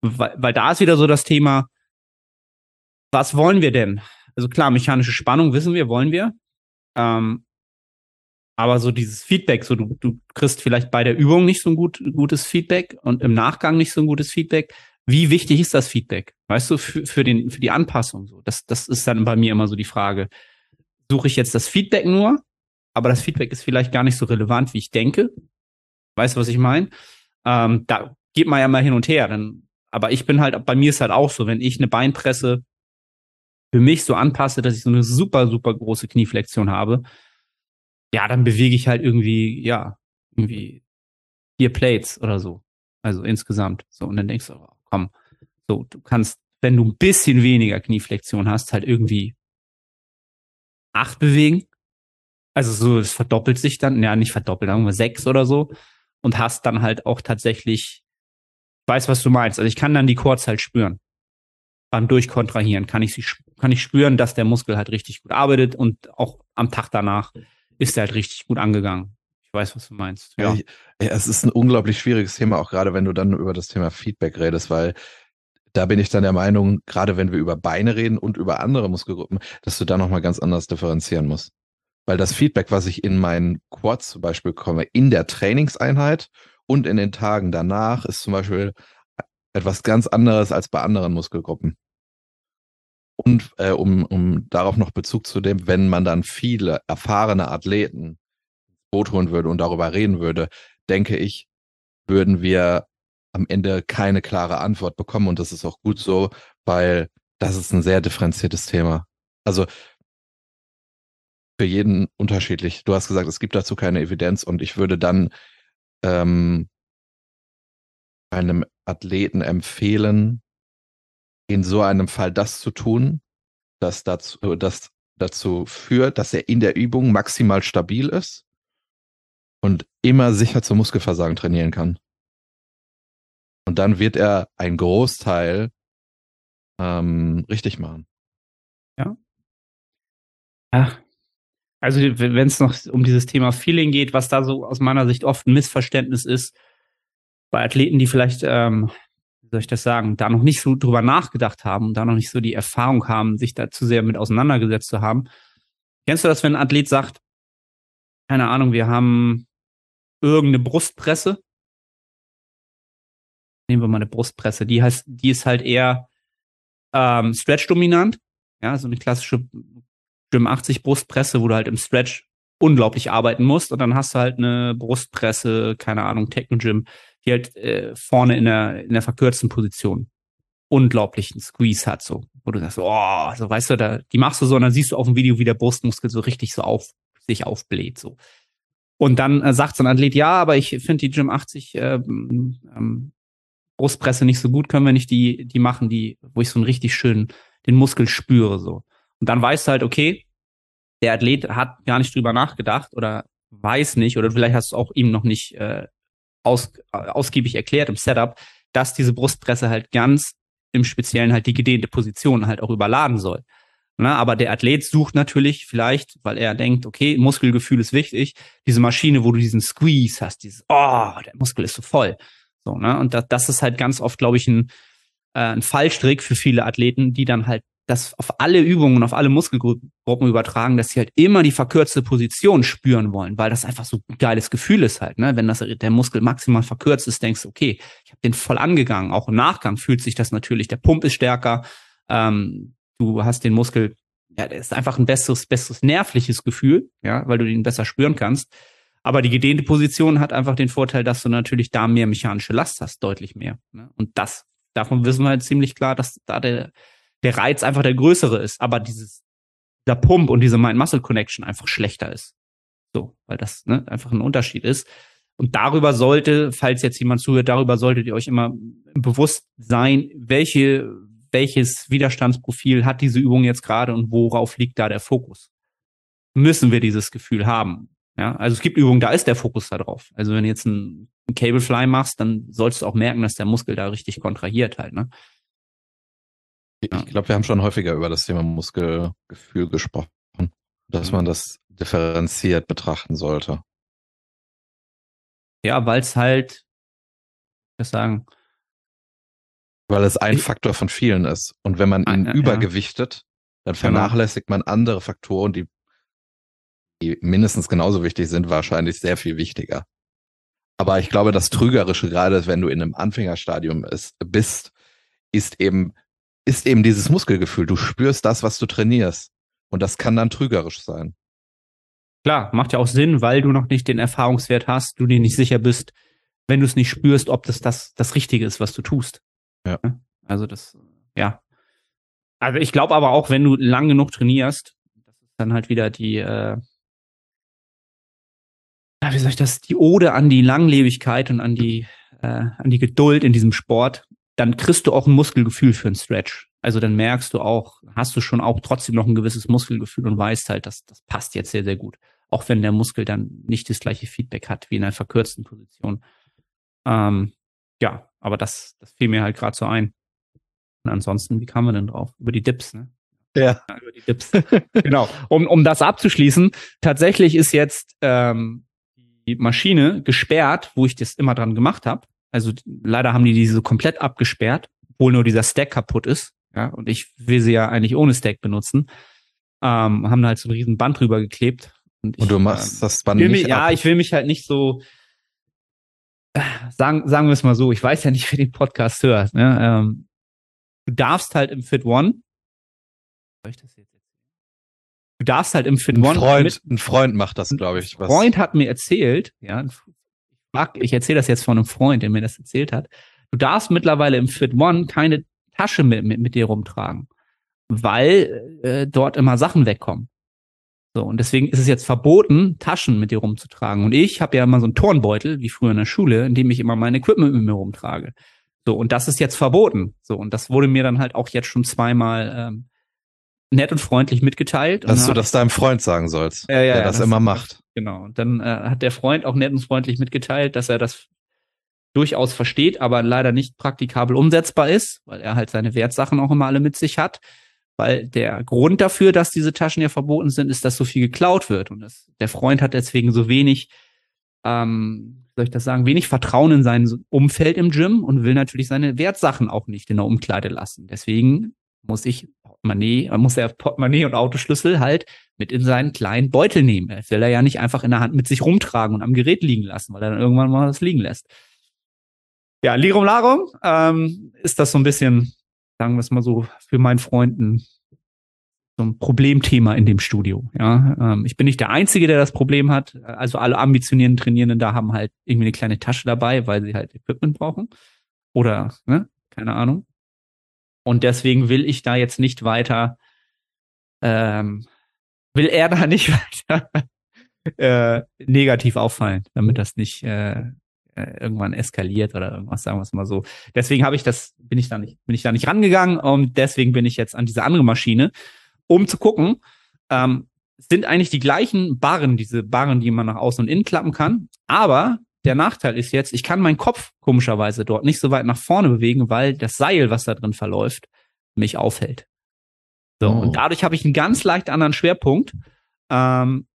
Weil, weil da ist wieder so das Thema, was wollen wir denn? Also klar, mechanische Spannung wissen wir, wollen wir. Ähm, aber so dieses Feedback, so du, du kriegst vielleicht bei der Übung nicht so ein gut, gutes Feedback und im Nachgang nicht so ein gutes Feedback. Wie wichtig ist das Feedback? Weißt du, für, für, den, für die Anpassung so? Das, das ist dann bei mir immer so die Frage. Suche ich jetzt das Feedback nur, aber das Feedback ist vielleicht gar nicht so relevant, wie ich denke. Weißt du, was ich meine? Ähm, da geht man ja mal hin und her. Dann, aber ich bin halt, bei mir ist halt auch so, wenn ich eine Beinpresse für mich so anpasse, dass ich so eine super, super große Knieflexion habe, ja, dann bewege ich halt irgendwie, ja, irgendwie vier Plates oder so. Also insgesamt. So, und dann denkst du, oh, komm, so, du kannst, wenn du ein bisschen weniger Knieflexion hast, halt irgendwie acht bewegen. Also so, es verdoppelt sich dann, ja, nicht verdoppelt, sagen wir sechs oder so. Und hast dann halt auch tatsächlich, weiß, was du meinst. Also ich kann dann die Quads halt spüren. Beim Durchkontrahieren kann ich sie, kann ich spüren, dass der Muskel halt richtig gut arbeitet und auch am Tag danach ist halt richtig gut angegangen. Ich weiß, was du meinst. Ja. ja. es ist ein unglaublich schwieriges Thema, auch gerade wenn du dann über das Thema Feedback redest, weil da bin ich dann der Meinung, gerade wenn wir über Beine reden und über andere Muskelgruppen, dass du da nochmal ganz anders differenzieren musst. Weil das Feedback, was ich in meinen Quads zum Beispiel bekomme, in der Trainingseinheit und in den Tagen danach, ist zum Beispiel etwas ganz anderes als bei anderen Muskelgruppen. Und äh, um, um darauf noch Bezug zu nehmen, wenn man dann viele erfahrene Athleten ins Boot holen würde und darüber reden würde, denke ich, würden wir am Ende keine klare Antwort bekommen. Und das ist auch gut so, weil das ist ein sehr differenziertes Thema. Also für jeden unterschiedlich. Du hast gesagt, es gibt dazu keine Evidenz und ich würde dann ähm, einem Athleten empfehlen, in so einem Fall das zu tun, das dazu, das dazu führt, dass er in der Übung maximal stabil ist und immer sicher zum Muskelversagen trainieren kann. Und dann wird er einen Großteil ähm, richtig machen. Ja. Ach. Also wenn es noch um dieses Thema Feeling geht, was da so aus meiner Sicht oft ein Missverständnis ist, bei Athleten, die vielleicht ähm, soll ich das sagen, da noch nicht so drüber nachgedacht haben, da noch nicht so die Erfahrung haben, sich da zu sehr mit auseinandergesetzt zu haben. Kennst du das, wenn ein Athlet sagt, keine Ahnung, wir haben irgendeine Brustpresse? Nehmen wir mal eine Brustpresse. Die heißt, die ist halt eher ähm, Stretch-dominant. Ja, so eine klassische Gym 80 Brustpresse, wo du halt im Stretch unglaublich arbeiten musst. Und dann hast du halt eine Brustpresse, keine Ahnung, Techno-Gym die halt äh, vorne in der, in der verkürzten Position unglaublichen Squeeze hat, so, wo du sagst, oh, so weißt du, da, die machst du so und dann siehst du auf dem Video, wie der Brustmuskel so richtig so auf, sich aufbläht, so. Und dann äh, sagt so ein Athlet, ja, aber ich finde die Gym 80 äh, ähm, Brustpresse nicht so gut, können wir nicht die, die machen, die, wo ich so einen richtig schönen, den Muskel spüre, so. Und dann weißt du halt, okay, der Athlet hat gar nicht drüber nachgedacht oder weiß nicht, oder vielleicht hast du auch ihm noch nicht äh, aus, äh, ausgiebig erklärt im Setup, dass diese Brustpresse halt ganz im Speziellen halt die gedehnte Position halt auch überladen soll. Na, aber der Athlet sucht natürlich vielleicht, weil er denkt, okay, Muskelgefühl ist wichtig, diese Maschine, wo du diesen Squeeze hast, dieses, oh, der Muskel ist so voll. So, ne? Und das, das ist halt ganz oft, glaube ich, ein, äh, ein Fallstrick für viele Athleten, die dann halt das auf alle Übungen, auf alle Muskelgruppen übertragen, dass sie halt immer die verkürzte Position spüren wollen, weil das einfach so ein geiles Gefühl ist halt, ne? Wenn das der Muskel maximal verkürzt ist, denkst du, okay, ich habe den voll angegangen. Auch im Nachgang fühlt sich das natürlich, der Pump ist stärker, ähm, du hast den Muskel, ja, das ist einfach ein besseres, besseres nervliches Gefühl, ja, weil du den besser spüren kannst. Aber die gedehnte Position hat einfach den Vorteil, dass du natürlich da mehr mechanische Last hast, deutlich mehr. Ne? Und das, davon wissen wir halt ziemlich klar, dass da der der Reiz einfach der größere ist, aber dieses, der Pump und diese Mind-Muscle-Connection einfach schlechter ist. So, weil das ne, einfach ein Unterschied ist. Und darüber sollte, falls jetzt jemand zuhört, darüber solltet ihr euch immer bewusst sein, welche, welches Widerstandsprofil hat diese Übung jetzt gerade und worauf liegt da der Fokus? Müssen wir dieses Gefühl haben? Ja, also es gibt Übungen, da ist der Fokus da drauf. Also wenn du jetzt einen, einen Cable Fly machst, dann sollst du auch merken, dass der Muskel da richtig kontrahiert halt, ne? Ich glaube, wir haben schon häufiger über das Thema Muskelgefühl gesprochen, dass mhm. man das differenziert betrachten sollte. Ja, weil es halt, ich sagen, weil es ein ich, Faktor von vielen ist. Und wenn man ihn ein, übergewichtet, ja. dann genau. vernachlässigt man andere Faktoren, die, die mindestens genauso wichtig sind, wahrscheinlich sehr viel wichtiger. Aber ich glaube, das Trügerische, gerade wenn du in einem Anfängerstadium ist, bist, ist eben, ist eben dieses Muskelgefühl. Du spürst das, was du trainierst. Und das kann dann trügerisch sein. Klar, macht ja auch Sinn, weil du noch nicht den Erfahrungswert hast, du dir nicht sicher bist, wenn du es nicht spürst, ob das, das das Richtige ist, was du tust. Ja. Also das, ja. Also ich glaube aber auch, wenn du lang genug trainierst, das ist dann halt wieder die, äh, wie soll ich das, die Ode an die Langlebigkeit und an die, äh, an die Geduld in diesem Sport dann kriegst du auch ein Muskelgefühl für einen Stretch. Also dann merkst du auch, hast du schon auch trotzdem noch ein gewisses Muskelgefühl und weißt halt, dass das passt jetzt sehr, sehr gut. Auch wenn der Muskel dann nicht das gleiche Feedback hat wie in einer verkürzten Position. Ähm, ja, aber das, das fiel mir halt gerade so ein. Und ansonsten, wie kamen wir denn drauf? Über die Dips, ne? Ja. ja über die Dips. genau. Um, um das abzuschließen, tatsächlich ist jetzt ähm, die Maschine gesperrt, wo ich das immer dran gemacht habe. Also leider haben die diese komplett abgesperrt, obwohl nur dieser Stack kaputt ist. Ja, und ich will sie ja eigentlich ohne Stack benutzen. Ähm, haben halt so ein riesen Band drüber geklebt. Und, ich, und du machst ähm, das Band nicht mich, Ja, ich will mich halt nicht so sagen, sagen wir es mal so, ich weiß ja nicht, wer den Podcast hört. Ne? Ähm, du darfst halt im Fit One, soll ich das jetzt Du darfst halt im Fit ein One. Freund, mit, ein Freund macht das, glaube ich. Ein Freund hat mir erzählt, ja, ein ich erzähle das jetzt von einem Freund, der mir das erzählt hat. Du darfst mittlerweile im Fit One keine Tasche mit, mit, mit dir rumtragen, weil äh, dort immer Sachen wegkommen. So, und deswegen ist es jetzt verboten, Taschen mit dir rumzutragen. Und ich habe ja immer so einen Turnbeutel, wie früher in der Schule, in dem ich immer mein Equipment mit mir rumtrage. So, und das ist jetzt verboten. So, und das wurde mir dann halt auch jetzt schon zweimal ähm, nett und freundlich mitgeteilt. Dass du das deinem Freund sagen sollst, ja, ja, der das, das immer macht. Genau. Und dann äh, hat der Freund auch nett und freundlich mitgeteilt, dass er das durchaus versteht, aber leider nicht praktikabel umsetzbar ist, weil er halt seine Wertsachen auch immer alle mit sich hat. Weil der Grund dafür, dass diese Taschen ja verboten sind, ist, dass so viel geklaut wird. Und das, der Freund hat deswegen so wenig, ähm, soll ich das sagen, wenig Vertrauen in sein Umfeld im Gym und will natürlich seine Wertsachen auch nicht in der Umkleide lassen. Deswegen muss ich Portemonnaie, muss er Portemonnaie und Autoschlüssel halt mit in seinen kleinen Beutel nehmen. Das will er ja nicht einfach in der Hand mit sich rumtragen und am Gerät liegen lassen, weil er dann irgendwann mal das liegen lässt. Ja, Lirum Larum ähm, ist das so ein bisschen, sagen wir es mal so, für meinen Freunden so zum Problemthema in dem Studio. Ja, ähm, ich bin nicht der Einzige, der das Problem hat. Also alle ambitionierten Trainierenden da haben halt irgendwie eine kleine Tasche dabei, weil sie halt Equipment brauchen oder ne, keine Ahnung. Und deswegen will ich da jetzt nicht weiter, ähm, will er da nicht weiter äh, negativ auffallen, damit das nicht äh, äh, irgendwann eskaliert oder irgendwas, sagen wir es mal so. Deswegen habe ich das, bin ich da nicht, bin ich da nicht rangegangen und deswegen bin ich jetzt an diese andere Maschine, um zu gucken, ähm, sind eigentlich die gleichen Barren, diese Barren, die man nach außen und innen klappen kann, aber der Nachteil ist jetzt, ich kann meinen Kopf komischerweise dort nicht so weit nach vorne bewegen, weil das Seil, was da drin verläuft, mich aufhält. So, oh. und dadurch habe ich einen ganz leicht anderen Schwerpunkt. Ähm,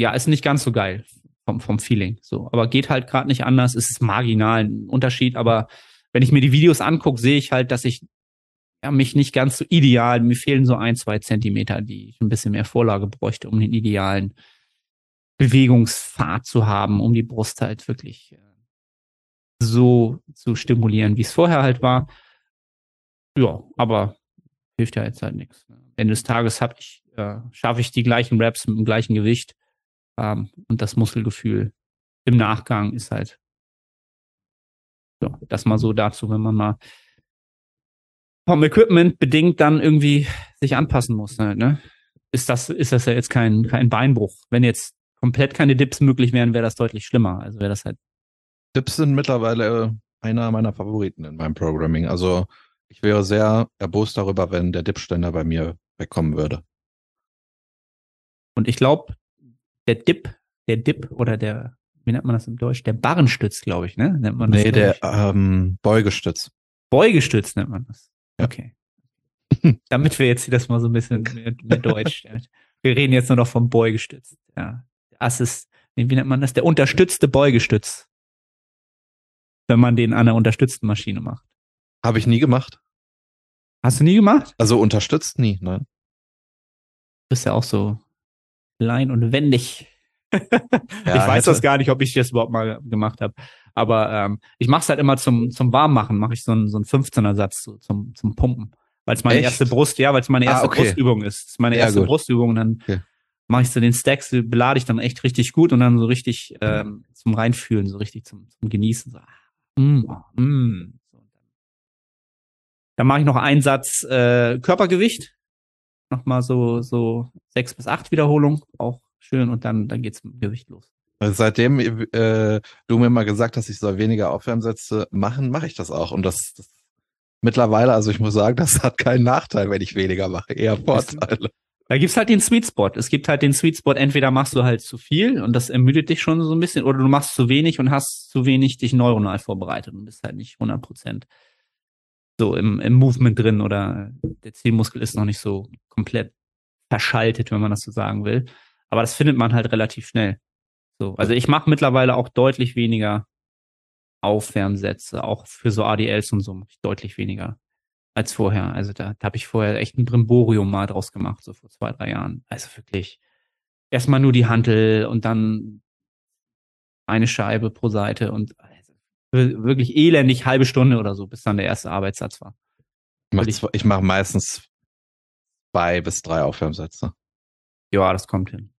ja, ist nicht ganz so geil vom, vom Feeling. So, aber geht halt gerade nicht anders. Es ist marginal ein Unterschied, aber wenn ich mir die Videos angucke, sehe ich halt, dass ich ja, mich nicht ganz so ideal, mir fehlen so ein, zwei Zentimeter, die ich ein bisschen mehr Vorlage bräuchte, um den idealen Bewegungspfad zu haben, um die Brust halt wirklich äh, so zu stimulieren, wie es vorher halt war. Ja, aber hilft ja jetzt halt nichts. Ende des Tages habe ich, äh, schaffe ich die gleichen Raps mit dem gleichen Gewicht ähm, und das Muskelgefühl im Nachgang ist halt so, das mal so dazu, wenn man mal vom Equipment bedingt dann irgendwie sich anpassen muss, halt, ne? Ist das, ist das ja jetzt kein, kein Beinbruch. Wenn jetzt komplett keine Dips möglich wären, wäre das deutlich schlimmer. Also wäre das halt. Dips sind mittlerweile einer meiner Favoriten in meinem Programming. Also ich wäre sehr erbost darüber, wenn der Dipständer bei mir wegkommen würde. Und ich glaube, der Dip, der Dip oder der, wie nennt man das im Deutsch? Der Barrenstütz, glaube ich, ne? Nennt man das nee, der ähm, Beugestütz. Beugestütz nennt man das. Okay. Damit wir jetzt hier das mal so ein bisschen mehr, mehr Deutsch. wir reden jetzt nur noch vom Beugestütz. Ja. Assist, wie nennt man das? Der unterstützte Beugestütz. Wenn man den an einer unterstützten Maschine macht. Habe ich nie gemacht. Hast du nie gemacht? Also unterstützt nie, nein. Du bist ja auch so klein und wendig. ja, ich weiß das gar nicht, ob ich das überhaupt mal gemacht habe. Aber ähm, ich mache es halt immer zum, zum Warmmachen, mache ich so einen, so einen 15er-Satz so, zum, zum Pumpen. Weil es meine Echt? erste Brust, ja, weil es meine ah, erste ah, okay. Brustübung ist. Das ist meine ja, erste gut. Brustübung. Dann okay. mache ich so den Stacks, belade ich dann echt richtig gut und dann so richtig ähm, zum Reinfühlen, so richtig zum, zum Genießen. So, mm, mm. Dann mache ich noch einen Satz äh, Körpergewicht nochmal so, so sechs bis acht Wiederholungen, auch schön und dann, dann geht's mit dem Gewicht los. Seitdem äh, du mir mal gesagt hast, ich soll weniger Aufwärmsätze machen, mache ich das auch. Und das, das mittlerweile, also ich muss sagen, das hat keinen Nachteil, wenn ich weniger mache, eher Vorteile. Da gibt's halt den Sweet Spot. Es gibt halt den Sweet Spot, entweder machst du halt zu viel und das ermüdet dich schon so ein bisschen, oder du machst zu wenig und hast zu wenig dich neuronal vorbereitet und bist halt nicht 100 Prozent so im, im Movement drin oder der Zielmuskel ist noch nicht so komplett verschaltet, wenn man das so sagen will. Aber das findet man halt relativ schnell. So, also ich mache mittlerweile auch deutlich weniger Aufwärmsätze, auch für so ADLs und so deutlich weniger als vorher. Also da, da habe ich vorher echt ein Brimborium mal draus gemacht, so vor zwei, drei Jahren. Also wirklich erstmal nur die Hantel und dann eine Scheibe pro Seite und wirklich elendig halbe Stunde oder so, bis dann der erste Arbeitssatz war. Ich mache ich mach meistens zwei bis drei Aufwärmsätze. Ja, das kommt hin.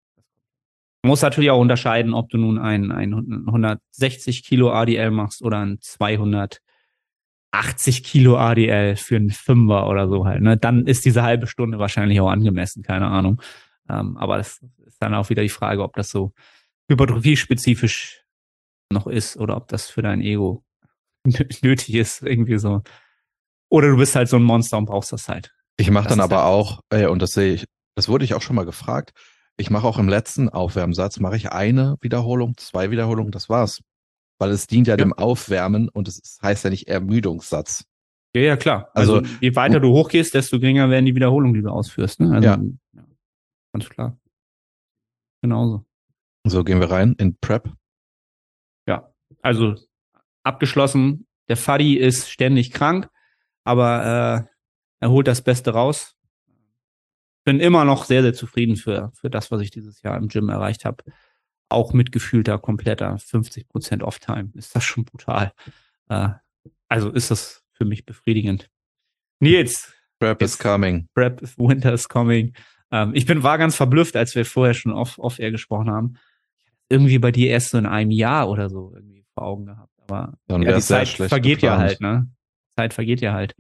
Man muss natürlich auch unterscheiden, ob du nun ein, ein 160 Kilo ADL machst oder ein 280 Kilo ADL für einen Fünfer oder so halt. Ne? Dann ist diese halbe Stunde wahrscheinlich auch angemessen, keine Ahnung. Ähm, aber das ist dann auch wieder die Frage, ob das so hypertrophie-spezifisch noch ist oder ob das für dein Ego nötig ist, irgendwie so. Oder du bist halt so ein Monster und brauchst das halt. Ich mache dann aber halt auch, äh, und das sehe ich, das wurde ich auch schon mal gefragt, ich mache auch im letzten Aufwärmsatz, mache ich eine Wiederholung, zwei Wiederholungen, das war's. Weil es dient ja, ja. dem Aufwärmen und es heißt ja nicht Ermüdungssatz. Ja, ja, klar. Also, also je weiter du hochgehst, desto geringer werden die Wiederholungen, die du ausführst. Ne? Also, ja. ja. Ganz klar. Genauso. So gehen wir rein in Prep also abgeschlossen. Der Fadi ist ständig krank, aber äh, er holt das Beste raus. Bin immer noch sehr, sehr zufrieden für, für das, was ich dieses Jahr im Gym erreicht habe. Auch mit gefühlter, kompletter 50% Off-Time. Ist das schon brutal. Äh, also ist das für mich befriedigend. Nils, Prep is coming. Prep, Winter is coming. Ähm, ich bin, war ganz verblüfft, als wir vorher schon off, off air gesprochen haben. Irgendwie bei dir erst so in einem Jahr oder so irgendwie vor Augen gehabt. Aber Dann ja, die Zeit vergeht ja geplant. halt, ne? Zeit vergeht ja halt.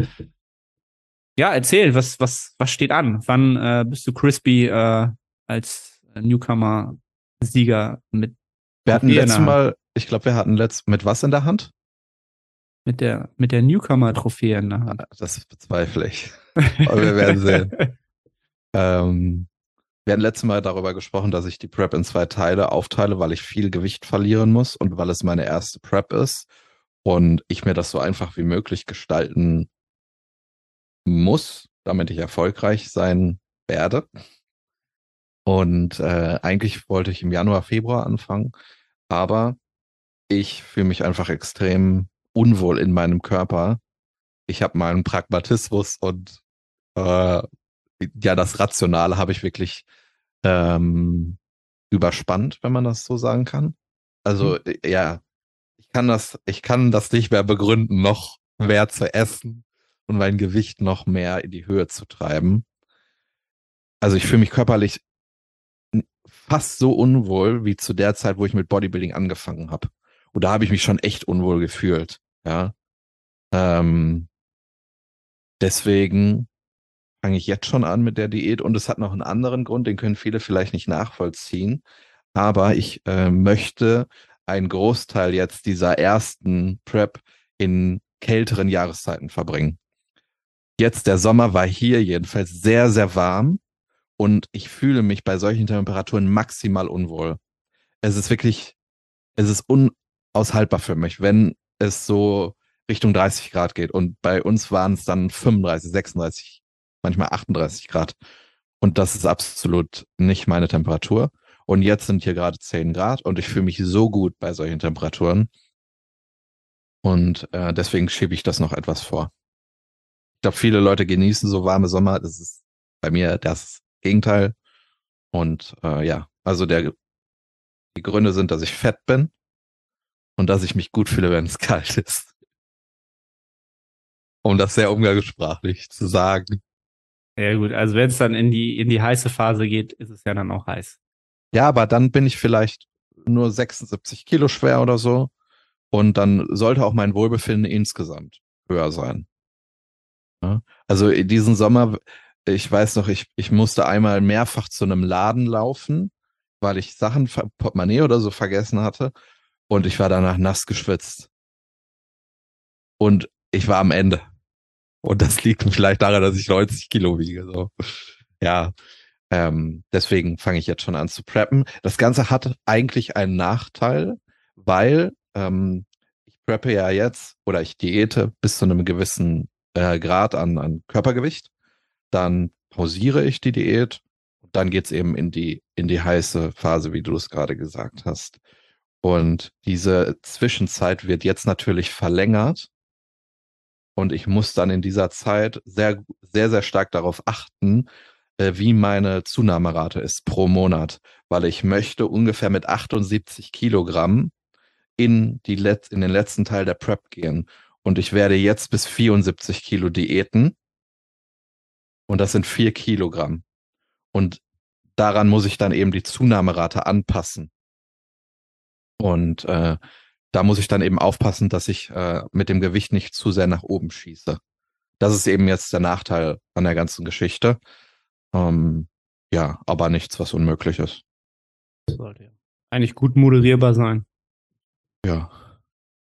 Ja, erzähl, was, was, was steht an? Wann äh, bist du crispy äh, als Newcomer-Sieger mit, Wir hatten letztes? Mal, ich glaube, wir hatten letzt mit was in der Hand? mit der, mit der Newcomer-Trophäe in der Hand? Das bezweifle ich. Aber wir werden sehen. Ähm, wir hatten letztes Mal darüber gesprochen, dass ich die Prep in zwei Teile aufteile, weil ich viel Gewicht verlieren muss und weil es meine erste Prep ist und ich mir das so einfach wie möglich gestalten muss, damit ich erfolgreich sein werde. Und äh, eigentlich wollte ich im Januar, Februar anfangen, aber ich fühle mich einfach extrem unwohl in meinem Körper. Ich habe meinen Pragmatismus und äh, ja, das Rationale habe ich wirklich ähm, überspannt, wenn man das so sagen kann. Also äh, ja, ich kann das, ich kann das nicht mehr begründen, noch mehr zu essen und mein Gewicht noch mehr in die Höhe zu treiben. Also ich fühle mich körperlich fast so unwohl wie zu der Zeit, wo ich mit Bodybuilding angefangen habe. Und da habe ich mich schon echt unwohl gefühlt. Ja. Ähm, deswegen fange ich jetzt schon an mit der Diät und es hat noch einen anderen Grund, den können viele vielleicht nicht nachvollziehen. Aber ich äh, möchte einen Großteil jetzt dieser ersten Prep in kälteren Jahreszeiten verbringen. Jetzt der Sommer war hier jedenfalls sehr, sehr warm und ich fühle mich bei solchen Temperaturen maximal unwohl. Es ist wirklich, es ist unaushaltbar für mich, wenn es so Richtung 30 Grad geht. Und bei uns waren es dann 35, 36, manchmal 38 Grad. Und das ist absolut nicht meine Temperatur. Und jetzt sind hier gerade 10 Grad und ich fühle mich so gut bei solchen Temperaturen. Und äh, deswegen schiebe ich das noch etwas vor. Ich glaube, viele Leute genießen so warme Sommer. Das ist bei mir das Gegenteil. Und äh, ja, also der, die Gründe sind, dass ich fett bin und dass ich mich gut fühle, wenn es kalt ist. Um das sehr umgangssprachlich zu sagen. Ja gut, also wenn es dann in die, in die heiße Phase geht, ist es ja dann auch heiß. Ja, aber dann bin ich vielleicht nur 76 Kilo schwer oder so. Und dann sollte auch mein Wohlbefinden insgesamt höher sein. Ja? Also in diesem Sommer, ich weiß noch, ich, ich musste einmal mehrfach zu einem Laden laufen, weil ich Sachen, Portemonnaie oder so vergessen hatte. Und ich war danach nass geschwitzt. Und ich war am Ende. Und das liegt vielleicht daran, dass ich 90 Kilo wiege. So. Ja, ähm, deswegen fange ich jetzt schon an zu preppen. Das Ganze hat eigentlich einen Nachteil, weil ähm, ich preppe ja jetzt oder ich diete bis zu einem gewissen äh, Grad an, an Körpergewicht. Dann pausiere ich die Diät und dann geht's eben in die, in die heiße Phase, wie du es gerade gesagt hast. Und diese Zwischenzeit wird jetzt natürlich verlängert. Und ich muss dann in dieser Zeit sehr, sehr, sehr stark darauf achten, äh, wie meine Zunahmerate ist pro Monat, weil ich möchte ungefähr mit 78 Kilogramm in, die Let in den letzten Teil der Prep gehen. Und ich werde jetzt bis 74 Kilo diäten. Und das sind vier Kilogramm. Und daran muss ich dann eben die Zunahmerate anpassen. Und äh, da muss ich dann eben aufpassen, dass ich äh, mit dem Gewicht nicht zu sehr nach oben schieße. Das ist eben jetzt der Nachteil an der ganzen Geschichte. Ähm, ja, aber nichts, was unmöglich ist. Sollte ja eigentlich gut moderierbar sein. Ja.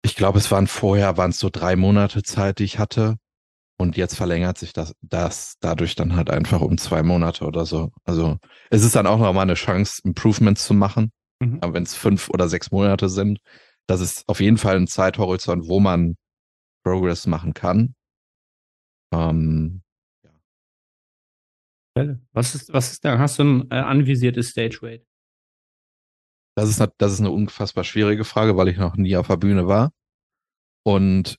Ich glaube, es waren vorher, waren es so drei Monate Zeit, die ich hatte. Und jetzt verlängert sich das, das dadurch dann halt einfach um zwei Monate oder so. Also es ist dann auch nochmal eine Chance, Improvements zu machen. Mhm. Aber wenn es fünf oder sechs Monate sind, das ist auf jeden Fall ein Zeithorizont, wo man Progress machen kann. Ähm, Was ist, was ist da? Hast du ein äh, anvisiertes Stage Weight? das, ist, ne- das ist eine unfassbar schwierige Frage, weil ich noch nie auf der Bühne war. Und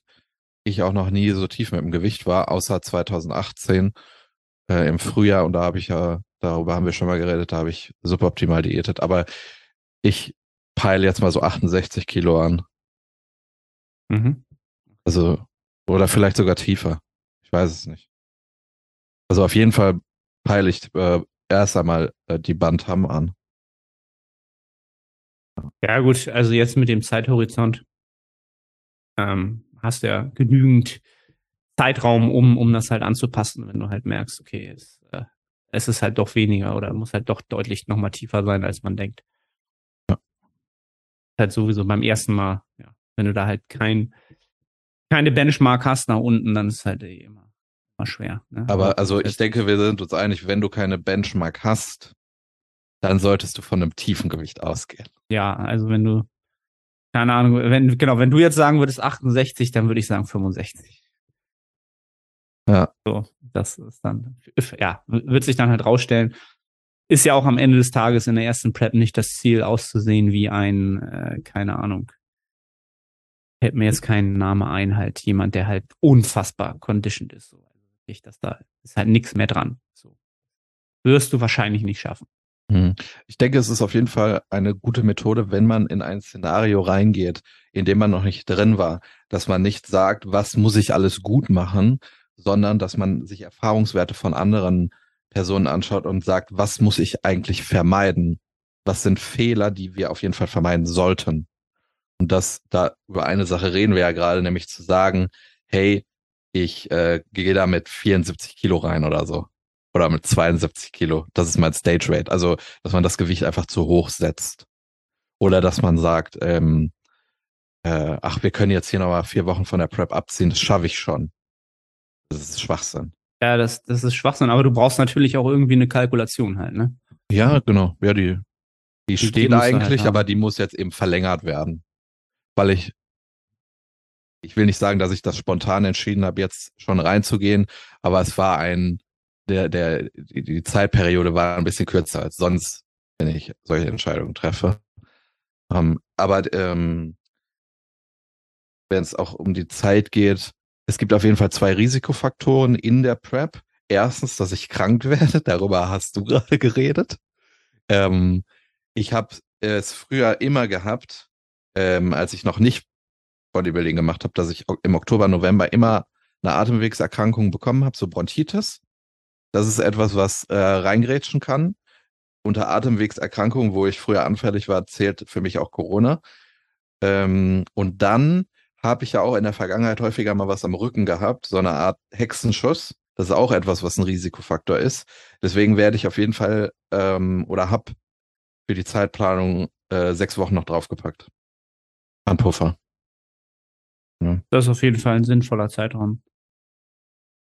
ich auch noch nie so tief mit dem Gewicht war, außer 2018 äh, im Frühjahr. Und da habe ich ja, darüber haben wir schon mal geredet, da habe ich suboptimal diätet. Aber ich peile jetzt mal so 68 Kilo an. Mhm. Also, oder vielleicht sogar tiefer. Ich weiß es nicht. Also auf jeden Fall peile ich äh, erst einmal äh, die Bantam an. Ja, gut, also jetzt mit dem Zeithorizont ähm, hast du ja genügend Zeitraum, um, um das halt anzupassen, wenn du halt merkst, okay, es, äh, es ist halt doch weniger oder muss halt doch deutlich nochmal tiefer sein, als man denkt. Halt sowieso beim ersten Mal, ja, wenn du da halt kein, keine Benchmark hast nach unten, dann ist es halt eh immer, immer schwer. Ne? Aber also ich denke, wir sind uns einig, wenn du keine Benchmark hast, dann solltest du von einem tiefen Gewicht ausgehen. Ja, also wenn du, keine Ahnung, wenn, genau, wenn du jetzt sagen würdest 68, dann würde ich sagen 65. Ja. So, das ist dann, ja, wird sich dann halt rausstellen. Ist ja auch am Ende des Tages in der ersten Prep nicht das Ziel, auszusehen wie ein, äh, keine Ahnung, fällt mir jetzt kein Name ein, halt jemand, der halt unfassbar conditioned ist. So. Also wirklich, dass da ist halt nichts mehr dran. So. Wirst du wahrscheinlich nicht schaffen. Hm. Ich denke, es ist auf jeden Fall eine gute Methode, wenn man in ein Szenario reingeht, in dem man noch nicht drin war, dass man nicht sagt, was muss ich alles gut machen, sondern dass man sich Erfahrungswerte von anderen Personen anschaut und sagt, was muss ich eigentlich vermeiden? Was sind Fehler, die wir auf jeden Fall vermeiden sollten? Und das, da über eine Sache reden wir ja gerade, nämlich zu sagen, hey, ich äh, gehe da mit 74 Kilo rein oder so. Oder mit 72 Kilo. Das ist mein Stage Rate. Also, dass man das Gewicht einfach zu hoch setzt. Oder dass man sagt, ähm, äh, ach, wir können jetzt hier nochmal vier Wochen von der Prep abziehen, das schaffe ich schon. Das ist Schwachsinn. Ja, das, das ist Schwachsinn, aber du brauchst natürlich auch irgendwie eine Kalkulation halt, ne? Ja, genau. Ja, die, die, die steht eigentlich, halt aber die muss jetzt eben verlängert werden. Weil ich, ich will nicht sagen, dass ich das spontan entschieden habe, jetzt schon reinzugehen, aber es war ein, der, der, die, die Zeitperiode war ein bisschen kürzer als sonst, wenn ich solche Entscheidungen treffe. Um, ähm, aber ähm, wenn es auch um die Zeit geht, es gibt auf jeden Fall zwei Risikofaktoren in der PrEP. Erstens, dass ich krank werde, darüber hast du gerade geredet. Ähm, ich habe es früher immer gehabt, ähm, als ich noch nicht Bodybuilding gemacht habe, dass ich im Oktober, November immer eine Atemwegserkrankung bekommen habe, so Bronchitis. Das ist etwas, was äh, reingrätschen kann. Unter Atemwegserkrankungen, wo ich früher anfällig war, zählt für mich auch Corona. Ähm, und dann habe ich ja auch in der Vergangenheit häufiger mal was am Rücken gehabt, so eine Art Hexenschuss. Das ist auch etwas, was ein Risikofaktor ist. Deswegen werde ich auf jeden Fall ähm, oder habe für die Zeitplanung äh, sechs Wochen noch draufgepackt. An Puffer. Ja. Das ist auf jeden Fall ein sinnvoller Zeitraum.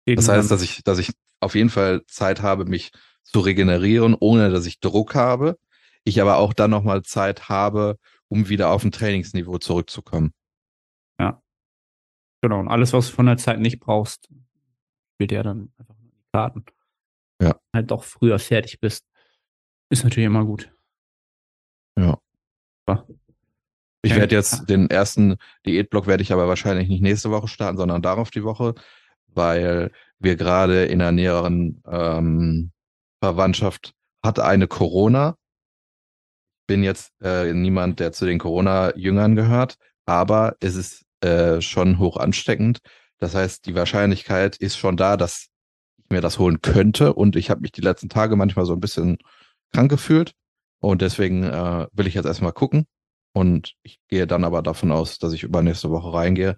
das heißt, dass ich, dass ich auf jeden Fall Zeit habe, mich zu regenerieren, ohne dass ich Druck habe. Ich aber auch dann nochmal Zeit habe, um wieder auf ein Trainingsniveau zurückzukommen. Genau. Und alles, was du von der Zeit nicht brauchst, spielt ja dann einfach nur die Karten. Ja. Halt doch früher fertig bist, ist natürlich immer gut. Ja. ja. Ich werde jetzt den ersten Diätblock werde ich aber wahrscheinlich nicht nächste Woche starten, sondern darauf die Woche, weil wir gerade in einer näheren ähm, Verwandtschaft hat eine Corona. Bin jetzt äh, niemand, der zu den Corona-Jüngern gehört, aber es ist äh, schon hoch ansteckend. Das heißt, die Wahrscheinlichkeit ist schon da, dass ich mir das holen könnte. Und ich habe mich die letzten Tage manchmal so ein bisschen krank gefühlt. Und deswegen äh, will ich jetzt erstmal gucken. Und ich gehe dann aber davon aus, dass ich übernächste Woche reingehe.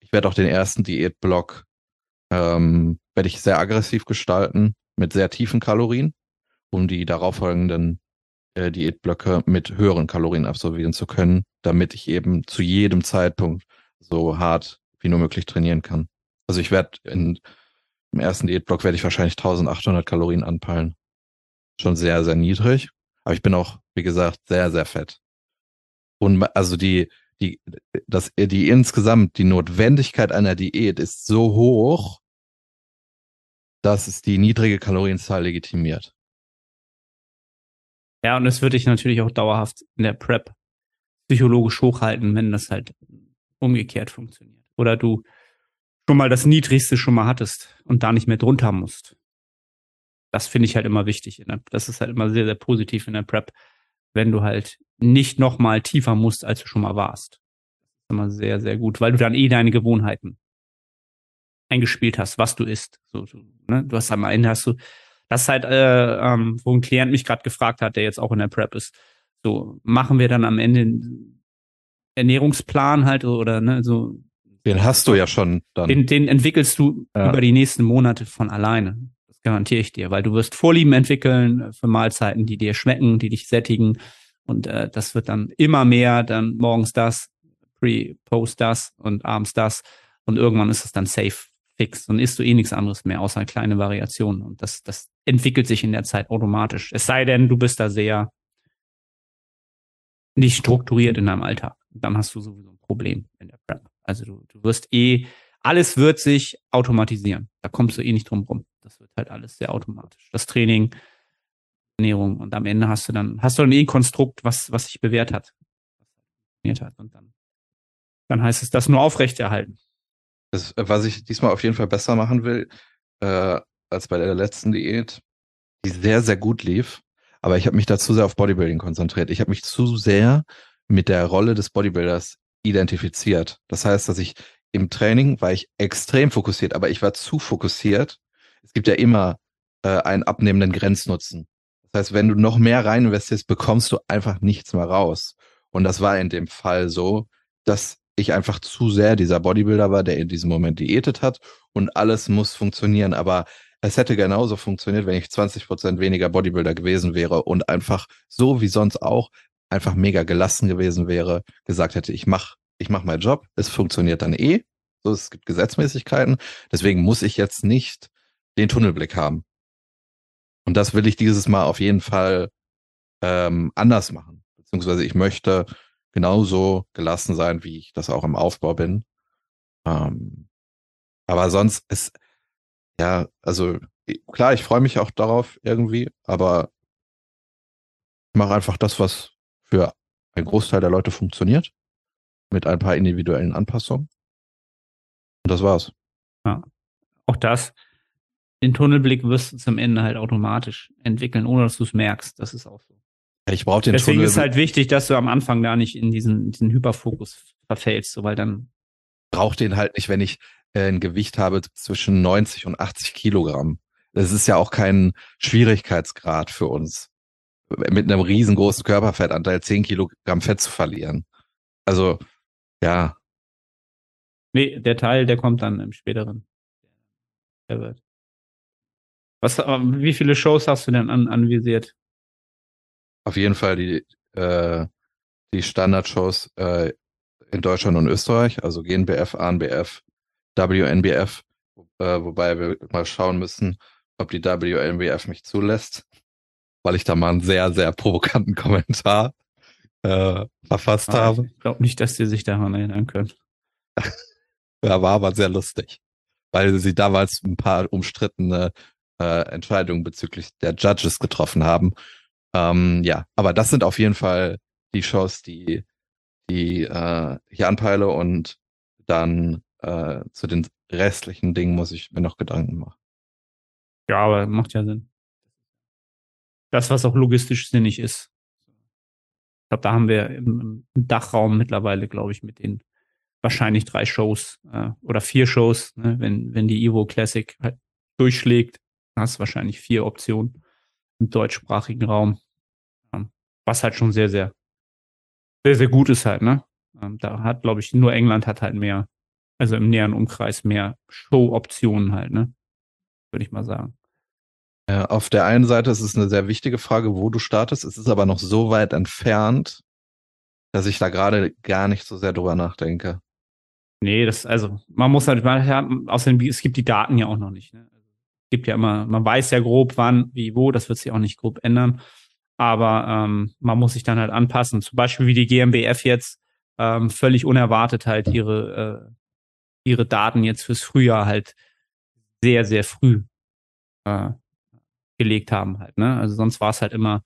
Ich werde auch den ersten Diätblock ähm, werde ich sehr aggressiv gestalten mit sehr tiefen Kalorien, um die darauffolgenden äh, Diätblöcke mit höheren Kalorien absolvieren zu können, damit ich eben zu jedem Zeitpunkt so hart wie nur möglich trainieren kann. Also ich werde im ersten Diätblock werde ich wahrscheinlich 1800 Kalorien anpeilen. Schon sehr, sehr niedrig. Aber ich bin auch, wie gesagt, sehr, sehr fett. Und also die, die, das, die insgesamt, die Notwendigkeit einer Diät ist so hoch, dass es die niedrige Kalorienzahl legitimiert. Ja, und es wird dich natürlich auch dauerhaft in der Prep psychologisch hochhalten, wenn das halt umgekehrt funktioniert. Oder du schon mal das Niedrigste schon mal hattest und da nicht mehr drunter musst. Das finde ich halt immer wichtig. Das ist halt immer sehr, sehr positiv in der Prep, wenn du halt nicht noch mal tiefer musst, als du schon mal warst. Das ist immer sehr, sehr gut, weil du dann eh deine Gewohnheiten eingespielt hast, was du isst. So, so, ne? Du hast am Ende hast du, das ist halt, äh, ähm, wo ein Klient mich gerade gefragt hat, der jetzt auch in der Prep ist. So, machen wir dann am Ende Ernährungsplan halt oder ne, so. Den hast du ja schon dann. Den, den entwickelst du ja. über die nächsten Monate von alleine. Das garantiere ich dir, weil du wirst Vorlieben entwickeln für Mahlzeiten, die dir schmecken, die dich sättigen. Und äh, das wird dann immer mehr, dann morgens das, pre, post das und abends das. Und irgendwann ist es dann safe fix und isst du eh nichts anderes mehr, außer kleine Variationen. Und das, das entwickelt sich in der Zeit automatisch. Es sei denn, du bist da sehr nicht strukturiert in deinem Alltag. Dann hast du sowieso ein Problem in der Prep. Also du, du wirst eh, alles wird sich automatisieren. Da kommst du eh nicht drum rum. Das wird halt alles sehr automatisch. Das Training, Ernährung und am Ende hast du dann, hast du dann eh ein Konstrukt, was, was sich bewährt hat. Und dann, dann heißt es, das nur aufrechterhalten. Das, was ich diesmal auf jeden Fall besser machen will, äh, als bei der letzten Diät, die sehr, sehr gut lief. Aber ich habe mich da zu sehr auf Bodybuilding konzentriert. Ich habe mich zu sehr mit der Rolle des Bodybuilders identifiziert. Das heißt, dass ich im Training war ich extrem fokussiert, aber ich war zu fokussiert. Es gibt ja immer äh, einen abnehmenden Grenznutzen. Das heißt, wenn du noch mehr rein investierst, bekommst du einfach nichts mehr raus. Und das war in dem Fall so, dass ich einfach zu sehr dieser Bodybuilder war, der in diesem Moment diätet hat und alles muss funktionieren. Aber es hätte genauso funktioniert, wenn ich 20 Prozent weniger Bodybuilder gewesen wäre und einfach so wie sonst auch einfach mega gelassen gewesen wäre, gesagt hätte, ich mach, ich mach meinen Job, es funktioniert dann eh. So, es gibt Gesetzmäßigkeiten. Deswegen muss ich jetzt nicht den Tunnelblick haben. Und das will ich dieses Mal auf jeden Fall ähm, anders machen. Beziehungsweise ich möchte genauso gelassen sein, wie ich das auch im Aufbau bin. Ähm, aber sonst ist, ja, also klar, ich freue mich auch darauf irgendwie, aber ich mache einfach das, was für einen Großteil der Leute funktioniert, mit ein paar individuellen Anpassungen. Und das war's. Ja, auch das. Den Tunnelblick wirst du zum Ende halt automatisch entwickeln, ohne dass du es merkst. Das ist auch so. Ich brauche den Deswegen Tunnel ist halt wichtig, dass du am Anfang da nicht in diesen, diesen Hyperfokus verfällst, so, weil dann. Brauch den halt nicht, wenn ich äh, ein Gewicht habe zwischen 90 und 80 Kilogramm. Das ist ja auch kein Schwierigkeitsgrad für uns, mit einem riesengroßen Körperfettanteil 10 Kilogramm Fett zu verlieren. Also, ja. Nee, der Teil, der kommt dann im späteren. Der wird. Was, äh, wie viele Shows hast du denn an, anvisiert? auf jeden Fall die, äh, die Standardshows äh, in Deutschland und Österreich, also GNBF, ANBF, WNBF, äh, wobei wir mal schauen müssen, ob die WNBF mich zulässt, weil ich da mal einen sehr, sehr provokanten Kommentar äh, verfasst aber habe. Ich glaube nicht, dass die sich daran erinnern können. ja, war aber sehr lustig, weil sie damals ein paar umstrittene äh, Entscheidungen bezüglich der Judges getroffen haben ähm, ja, aber das sind auf jeden Fall die Shows, die, die äh, ich anpeile und dann äh, zu den restlichen Dingen muss ich mir noch Gedanken machen. Ja, aber macht ja Sinn. Das, was auch logistisch sinnig ist. Ich glaube, da haben wir im, im Dachraum mittlerweile, glaube ich, mit den wahrscheinlich drei Shows äh, oder vier Shows, ne? wenn, wenn die Evo Classic halt durchschlägt, hast du wahrscheinlich vier Optionen im deutschsprachigen Raum was halt schon sehr, sehr, sehr, sehr gut ist halt, ne? Ähm, da hat, glaube ich, nur England hat halt mehr, also im näheren Umkreis mehr Show-Optionen halt, ne? Würde ich mal sagen. Ja, auf der einen Seite ist es eine sehr wichtige Frage, wo du startest. Es ist aber noch so weit entfernt, dass ich da gerade gar nicht so sehr drüber nachdenke. Nee, das, also, man muss halt, man, außerdem, es gibt die Daten ja auch noch nicht. Ne? Es gibt ja immer, man weiß ja grob, wann, wie, wo, das wird sich auch nicht grob ändern. Aber ähm, man muss sich dann halt anpassen. Zum Beispiel wie die GmbF jetzt ähm, völlig unerwartet halt ihre, äh, ihre Daten jetzt fürs Frühjahr halt sehr, sehr früh äh, gelegt haben halt. Ne? Also sonst war es halt immer,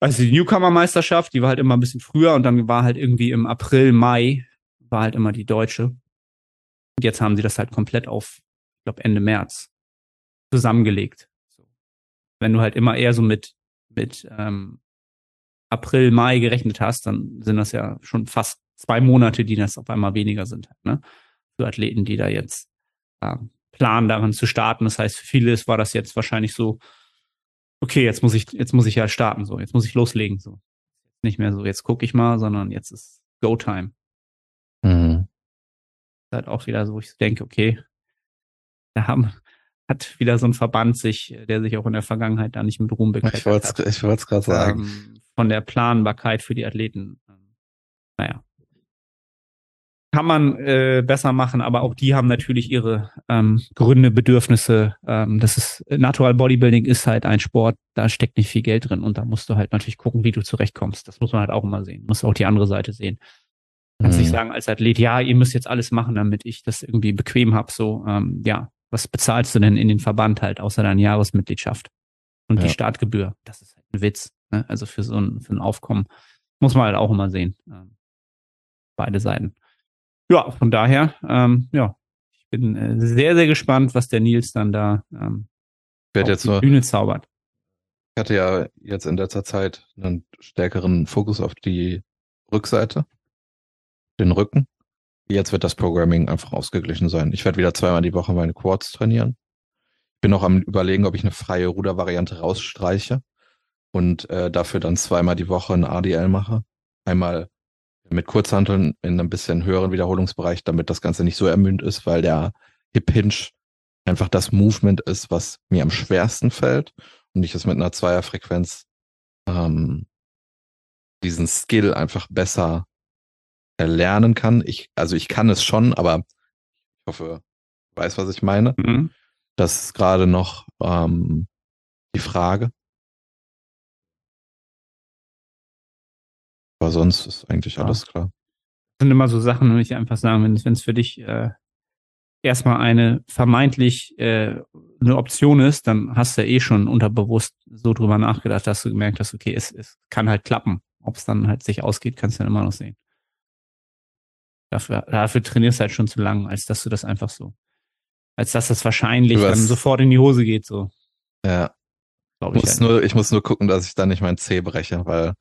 also die Newcomer-Meisterschaft, die war halt immer ein bisschen früher und dann war halt irgendwie im April, Mai, war halt immer die deutsche. Und jetzt haben sie das halt komplett auf, ich glaube, Ende März zusammengelegt. Wenn du halt immer eher so mit mit ähm, April, Mai gerechnet hast, dann sind das ja schon fast zwei Monate, die das auf einmal weniger sind. Halt, ne? Für Athleten, die da jetzt äh, Plan daran zu starten. Das heißt, für viele war das jetzt wahrscheinlich so, okay, jetzt muss ich, jetzt muss ich ja starten, so, jetzt muss ich loslegen, so. Nicht mehr so, jetzt gucke ich mal, sondern jetzt ist Go-Time. Mhm. Halt auch wieder so, wo ich denke, okay, da haben, hat wieder so ein Verband sich, der sich auch in der Vergangenheit da nicht mit Ruhm bekleckert ich wollte hat. Ich wollte es gerade sagen. Ähm, von der Planbarkeit für die Athleten. Ähm, naja. Kann man äh, besser machen, aber auch die haben natürlich ihre ähm, Gründe, Bedürfnisse. Ähm, das ist Natural Bodybuilding ist halt ein Sport, da steckt nicht viel Geld drin und da musst du halt natürlich gucken, wie du zurechtkommst. Das muss man halt auch immer sehen. Muss auch die andere Seite sehen. Kannst mhm. nicht sagen als Athlet, ja, ihr müsst jetzt alles machen, damit ich das irgendwie bequem hab. So, ähm, ja, was bezahlst du denn in den Verband halt, außer deiner Jahresmitgliedschaft? Und ja. die Startgebühr, das ist halt ein Witz. Ne? Also für so ein, für ein Aufkommen muss man halt auch immer sehen. Ähm, beide Seiten. Ja, von daher, ähm, ja, ich bin äh, sehr, sehr gespannt, was der Nils dann da ähm, auf jetzt die nur, Bühne zaubert. Ich hatte ja jetzt in letzter Zeit einen stärkeren Fokus auf die Rückseite, den Rücken. Jetzt wird das Programming einfach ausgeglichen sein. Ich werde wieder zweimal die Woche meine Quads trainieren. Ich bin noch am überlegen, ob ich eine freie Rudervariante rausstreiche und äh, dafür dann zweimal die Woche ein ADL mache. Einmal mit Kurzhanteln in einem bisschen höheren Wiederholungsbereich, damit das Ganze nicht so ermüdend ist, weil der Hip Hinge einfach das Movement ist, was mir am schwersten fällt und ich es mit einer Zweierfrequenz ähm, diesen Skill einfach besser erlernen kann. Ich, also ich kann es schon, aber ich hoffe, du weißt, was ich meine. Mhm. Das ist gerade noch ähm, die Frage. Aber sonst ist eigentlich ja. alles klar. Das sind immer so Sachen, würde ich einfach sagen, wenn es für dich äh, erstmal eine vermeintlich äh, eine Option ist, dann hast du ja eh schon unterbewusst so drüber nachgedacht, dass du gemerkt hast, okay, es, es kann halt klappen. Ob es dann halt sich ausgeht, kannst du dann immer noch sehen. Dafür, dafür trainierst du halt schon zu lang, als dass du das einfach so, als dass das wahrscheinlich dann sofort in die Hose geht, so. Ja. ich, muss halt nur, ich muss nur gucken, dass ich dann nicht mein C breche, weil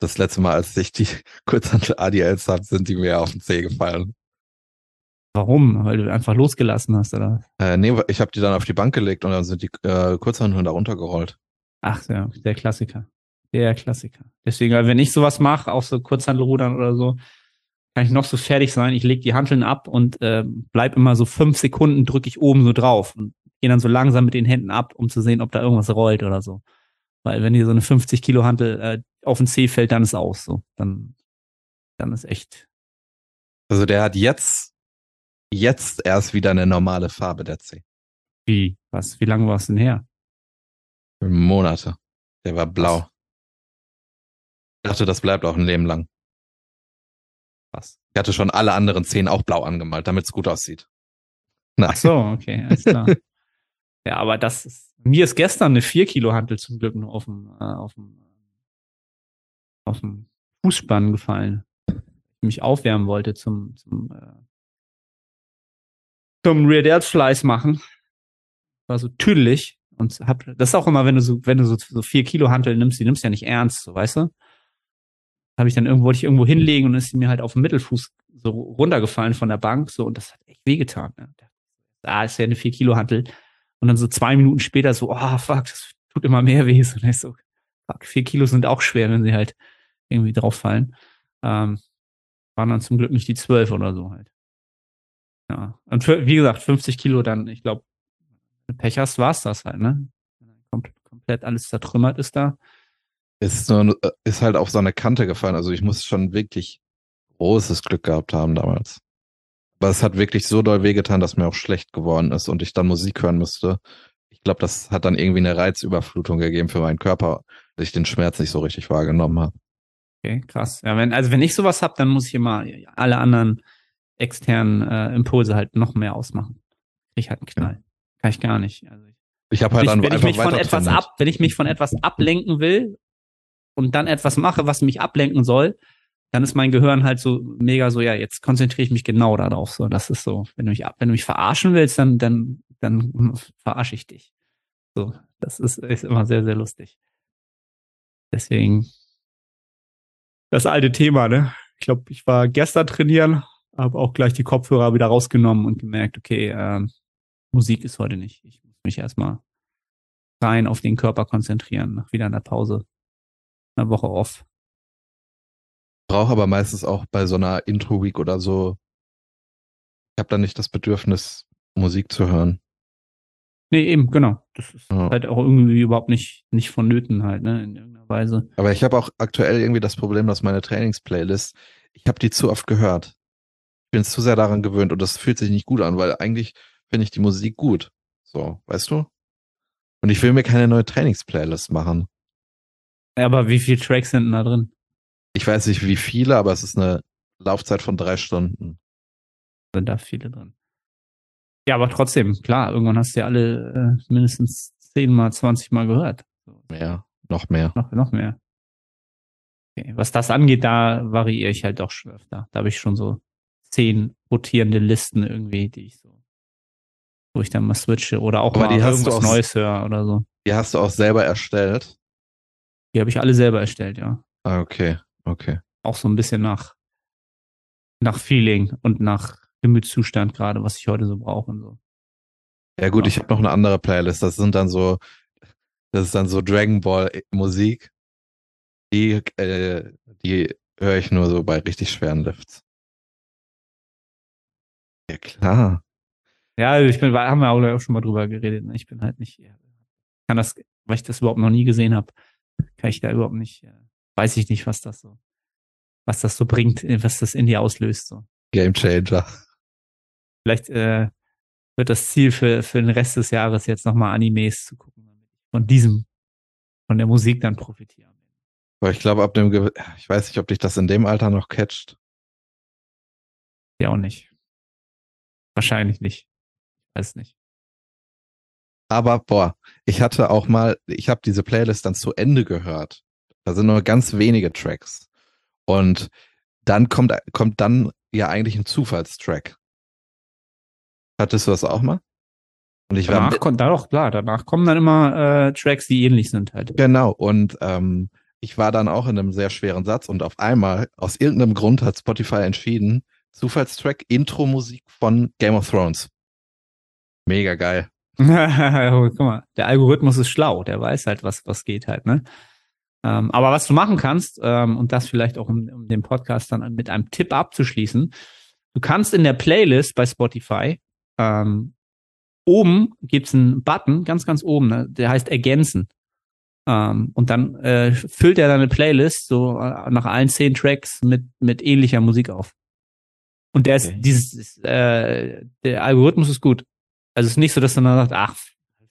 das letzte Mal, als ich die Kurzhantel ADLs habe, sind die mir auf den C gefallen. Warum? Weil du einfach losgelassen hast, oder? Äh, nee, ich habe die dann auf die Bank gelegt und dann sind die äh, Kurzhanteln da runtergerollt. Ach ja, der Klassiker. Der Klassiker. Deswegen, wenn ich sowas mache, auch so Kurzhantelrudern oder so, kann ich noch so fertig sein. Ich lege die Hanteln ab und äh, bleib immer so fünf Sekunden, drücke ich oben so drauf und gehe dann so langsam mit den Händen ab, um zu sehen, ob da irgendwas rollt oder so. Weil wenn dir so eine 50 Kilo Hantel äh, auf den C fällt, dann ist aus. So, dann, dann ist echt. Also der hat jetzt, jetzt erst wieder eine normale Farbe, der C. Wie? Was? Wie lange war es denn her? Monate. Der war blau. Ich dachte, das bleibt auch ein Leben lang. Was? Ich hatte schon alle anderen Zehen auch blau angemalt, damit es gut aussieht. Nein. Ach so, okay, alles klar. ja, aber das ist, mir ist gestern eine 4 Kilo Hantel zum Glück nur auf dem, äh, auf dem, auf dem Fußspann gefallen. Ich mich aufwärmen wollte zum, zum, äh, zum Rear Delts Flies machen. War so tüdelig und hab, das ist auch immer, wenn du so, wenn du so, so vier Kilo Hantel nimmst, die nimmst du ja nicht ernst, so, weißt du? habe ich dann irgendwo, wollte ich irgendwo hinlegen und ist mir halt auf dem Mittelfuß so runtergefallen von der Bank, so, und das hat echt wehgetan. Ne? Da ist ja eine 4 Kilo Hantel. Und dann so zwei Minuten später so, oh fuck, das tut immer mehr weh. Und ich so, fuck, 4 Kilo sind auch schwer, wenn sie halt irgendwie drauf fallen. Ähm, waren dann zum Glück nicht die 12 oder so halt. Ja. Und für, wie gesagt, 50 Kilo dann, ich glaube, Pech hast, war's das halt, ne? Komplett alles zertrümmert ist da. Ist, so, äh, ist halt auf so eine Kante gefallen. Also ich muss schon wirklich großes Glück gehabt haben damals. Aber es hat wirklich so doll wehgetan, dass mir auch schlecht geworden ist und ich dann Musik hören musste. Ich glaube, das hat dann irgendwie eine Reizüberflutung gegeben für meinen Körper, dass ich den Schmerz nicht so richtig wahrgenommen habe. Okay, krass. Ja, wenn, also wenn ich sowas habe, dann muss ich immer alle anderen externen äh, Impulse halt noch mehr ausmachen. Ich halt einen Knall. Ja. Kann ich gar nicht. Also ich, ich habe halt ich, dann wenn ich mich von etwas ab, wenn ich mich von etwas ablenken will und dann etwas mache, was mich ablenken soll, dann ist mein Gehirn halt so mega so, ja, jetzt konzentriere ich mich genau darauf. So, das ist so, wenn du mich ab, wenn du mich verarschen willst, dann, dann, dann verarsche ich dich. So, das ist, ist immer sehr, sehr lustig. Deswegen, das alte Thema, ne? Ich glaube, ich war gestern trainieren, habe auch gleich die Kopfhörer wieder rausgenommen und gemerkt, okay, äh, Musik ist heute nicht. Ich muss mich erstmal rein auf den Körper konzentrieren, nach wieder einer Pause, eine Woche off. Brauche aber meistens auch bei so einer Intro-Week oder so. Ich habe da nicht das Bedürfnis, Musik zu hören. Nee, eben, genau. Das ist Ja. halt auch irgendwie überhaupt nicht, nicht vonnöten halt, ne, in irgendeiner Weise. Aber ich habe auch aktuell irgendwie das Problem, dass meine Trainingsplaylist, ich habe die zu oft gehört. Ich bin zu sehr daran gewöhnt und das fühlt sich nicht gut an, weil eigentlich finde ich die Musik gut. So, weißt du? Und ich will mir keine neue Trainingsplaylist machen. Aber wie viele Tracks sind denn da drin? Ich weiß nicht wie viele, aber es ist eine Laufzeit von drei Stunden. Sind da viele drin? Ja, aber trotzdem, klar, irgendwann hast du ja alle äh, mindestens zehnmal, zwanzigmal gehört. Mehr, noch mehr. noch, noch mehr. Okay. Was das angeht, da variiere ich halt doch schon öfter. Da habe ich schon so zehn rotierende Listen irgendwie, die ich so, wo ich dann mal switche oder auch Aber mal die hast du irgendwas auch- Neues höre oder so. Die hast du auch selber erstellt. Die habe ich alle selber erstellt, ja. Ah, okay, okay. Auch so ein bisschen nach, nach Feeling und nach Gemütszustand gerade, was ich heute so brauche und so. Ja gut, Ja. ich habe noch eine andere Playlist. Das sind dann so, das ist dann so Dragon Ball Musik. Die, äh, die höre ich nur so bei richtig schweren Lifts. Ja klar. Ja, also ich bin, haben wir auch schon mal drüber geredet. ne? Ich bin halt nicht, kann das, weil ich das überhaupt noch nie gesehen habe, kann ich da überhaupt nicht, äh, weiß ich nicht, was das so, was das so bringt, äh, was das in dir auslöst. So. Game Changer. Vielleicht äh, wird das Ziel für, für den Rest des Jahres jetzt nochmal Animes zu gucken, damit ich von diesem, von der Musik dann profitiere. Aber ich glaube, ab dem, ich weiß nicht, ob dich das in dem Alter noch catcht. Ja, auch nicht. Wahrscheinlich nicht. Weiß nicht. Aber boah, ich hatte auch mal, ich habe diese Playlist dann zu Ende gehört. Da sind nur ganz wenige Tracks. Und dann kommt, kommt dann ja eigentlich ein Zufallstrack. Hattest du das auch mal? Und ich war Danach kommt, da doch, klar, danach kommen dann immer äh, Tracks, die ähnlich sind halt. Genau, und ähm, ich war dann auch in einem sehr schweren Satz und auf einmal, aus irgendeinem Grund, hat Spotify entschieden, Zufallstrack, Intro-Musik von Game of Thrones. Mega geil. Guck mal, der Algorithmus ist schlau, der weiß halt, was, was geht halt, ne? Ähm, aber was du machen kannst, ähm, und das vielleicht auch um, um den Podcast dann mit einem Tipp abzuschließen, du kannst in der Playlist bei Spotify, ähm, oben gibt's einen Button, ganz, ganz oben, ne, der heißt Ergänzen. Ähm, und dann äh, füllt er deine Playlist so äh, nach allen zehn Tracks mit, mit ähnlicher Musik auf. Und der ist, Okay. dieses, äh, der Algorithmus ist gut. Also es ist nicht so, dass du dann sagst, ach,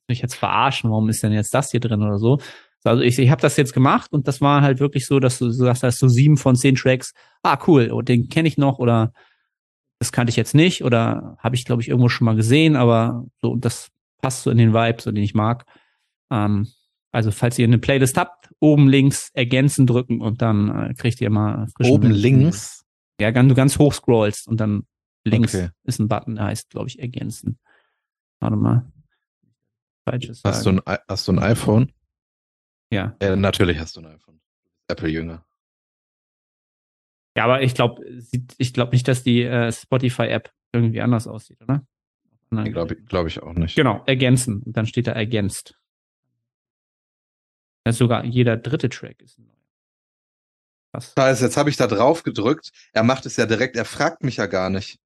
mich jetzt verarschen, warum ist denn jetzt das hier drin oder so. Also ich, ich habe das jetzt gemacht und das war halt wirklich so, dass du sagst, hast so sieben von zehn Tracks, ah cool, und den kenne ich noch oder das kannte ich jetzt nicht oder habe ich, glaube ich, irgendwo schon mal gesehen, aber so, das passt so in den Vibe, so den ich mag. Ähm, also falls ihr eine Playlist habt, oben links ergänzen drücken und dann äh, kriegt ihr mal frischen Oben Wind. links. Ja, wenn du ganz hoch scrollst und dann links Okay. ist ein Button, der heißt, glaube ich, ergänzen. Warte mal. Falsches Hast du, ein, hast du ein iPhone? Ja. Äh, natürlich hast du ein iPhone. Apple-Jünger. Ja, aber ich glaube, ich glaube nicht, dass die äh, Spotify-App irgendwie anders aussieht, oder? Glaube Geräten. glaub ich auch nicht. Genau, ergänzen. Und dann steht da ergänzt. Ja, sogar jeder dritte Track ist ein neuer. Was? Scheiße, jetzt habe ich da drauf gedrückt. Er macht es ja direkt, er fragt mich ja gar nicht.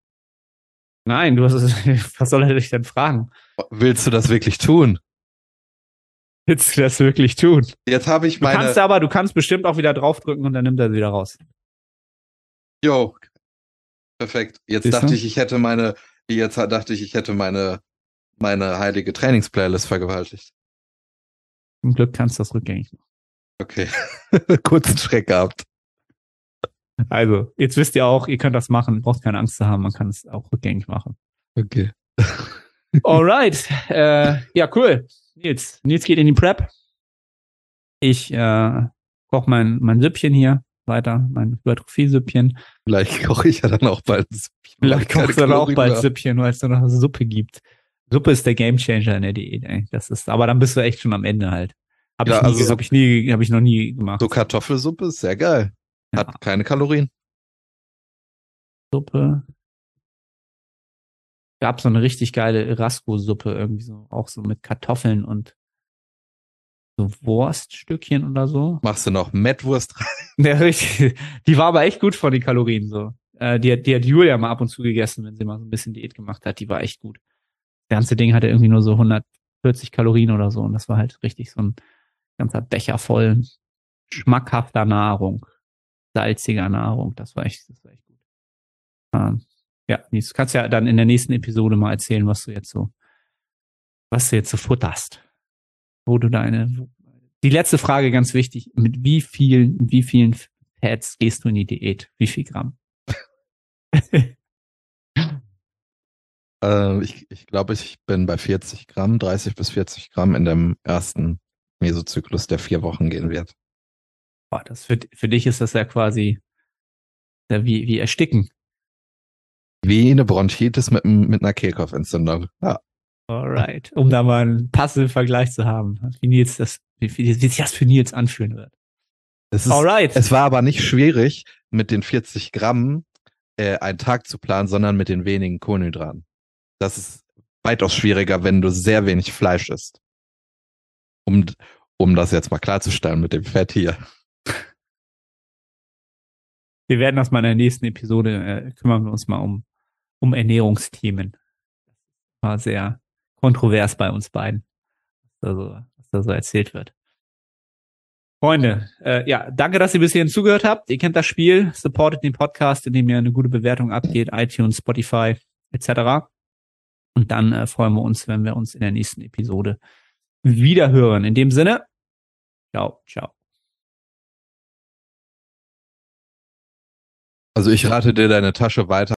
Nein, du hast es, was soll er dich denn fragen? Willst du das wirklich tun? Willst du das wirklich tun? Jetzt habe ich Du meine. kannst aber, du kannst bestimmt auch wieder draufdrücken und dann nimmt er sie wieder raus. Jo. Perfekt. Jetzt Siehst dachte du? ich, ich hätte meine, jetzt dachte ich, ich hätte meine, meine heilige Trainingsplaylist vergewaltigt. Zum Glück kannst du das rückgängig machen. Okay. Kurzen Schreck gehabt. Also, jetzt wisst ihr auch, ihr könnt das machen, braucht keine Angst zu haben, man kann es auch rückgängig machen. Okay. Alright. äh, ja, cool. Nils. Nils geht in die Prep. Ich äh, koche mein, mein Süppchen hier weiter, mein Hypertrophie-Süppchen. Vielleicht koche ich ja dann auch bald. ein Süppchen, Vielleicht ich kochst du dann auch bald mehr Süppchen, weil es nur noch Suppe gibt. Suppe ist der Gamechanger in der Diät, ey. Das ist, aber dann bist du echt schon am Ende halt. Hab Ja, ich nie, also so- hab ich nie, hab ich noch nie gemacht. So Kartoffelsuppe ist sehr geil. Hat Ja. keine Kalorien. Suppe. gab so eine richtig geile Rasko-Suppe irgendwie so, auch so mit Kartoffeln und so Wurststückchen oder so. Machst du noch Mettwurst rein? Ja, richtig. Die war aber echt gut von den Kalorien so. Äh, die, hat, die hat Julia mal ab und zu gegessen, wenn sie mal so ein bisschen Diät gemacht hat. Die war echt gut. Das ganze Ding hatte irgendwie nur so 140 Kalorien oder so und das war halt richtig so ein ganzer Becher voll schmackhafter Nahrung, salziger Nahrung. Das war echt, das war echt gut. Ähm, ja, du kannst ja dann in der nächsten Episode mal erzählen, was du jetzt so, was du jetzt so futterst. Wo du deine, die letzte Frage ganz wichtig, mit wie vielen, wie vielen Fats gehst du in die Diät? Wie viel Gramm? äh, ich ich glaube, ich bin bei 40 Gramm, 30 bis 40 Gramm in dem ersten Mesozyklus, der vier Wochen gehen wird. Boah, das für, für dich ist das ja quasi ja, wie, wie ersticken. Wie eine Bronchitis mit, mit einer Kehlkopfentzündung. Ja. Alright. Um da mal einen passenden Vergleich zu haben, wie Nils das, wie, wie, wie sich das für Nils anfühlen wird. Es ist, Alright. Es war aber nicht schwierig, mit den 40 Gramm äh, einen Tag zu planen, sondern mit den wenigen Kohlenhydraten. Das ist weitaus schwieriger, wenn du sehr wenig Fleisch isst. Um, um das jetzt mal klarzustellen mit dem Fett hier. Wir werden das mal in der nächsten Episode, äh, kümmern wir uns mal um, um Ernährungsthemen. War sehr kontrovers bei uns beiden, was da so, was da so erzählt wird. Freunde, äh, ja, danke, dass ihr bis hierhin zugehört habt. Ihr kennt das Spiel, supportet den Podcast, indem ihr eine gute Bewertung abgeht, iTunes, Spotify etc. Und dann äh, freuen wir uns, wenn wir uns in der nächsten Episode wieder hören. In dem Sinne, ciao, ciao. Also ich rate dir deine Tasche weiter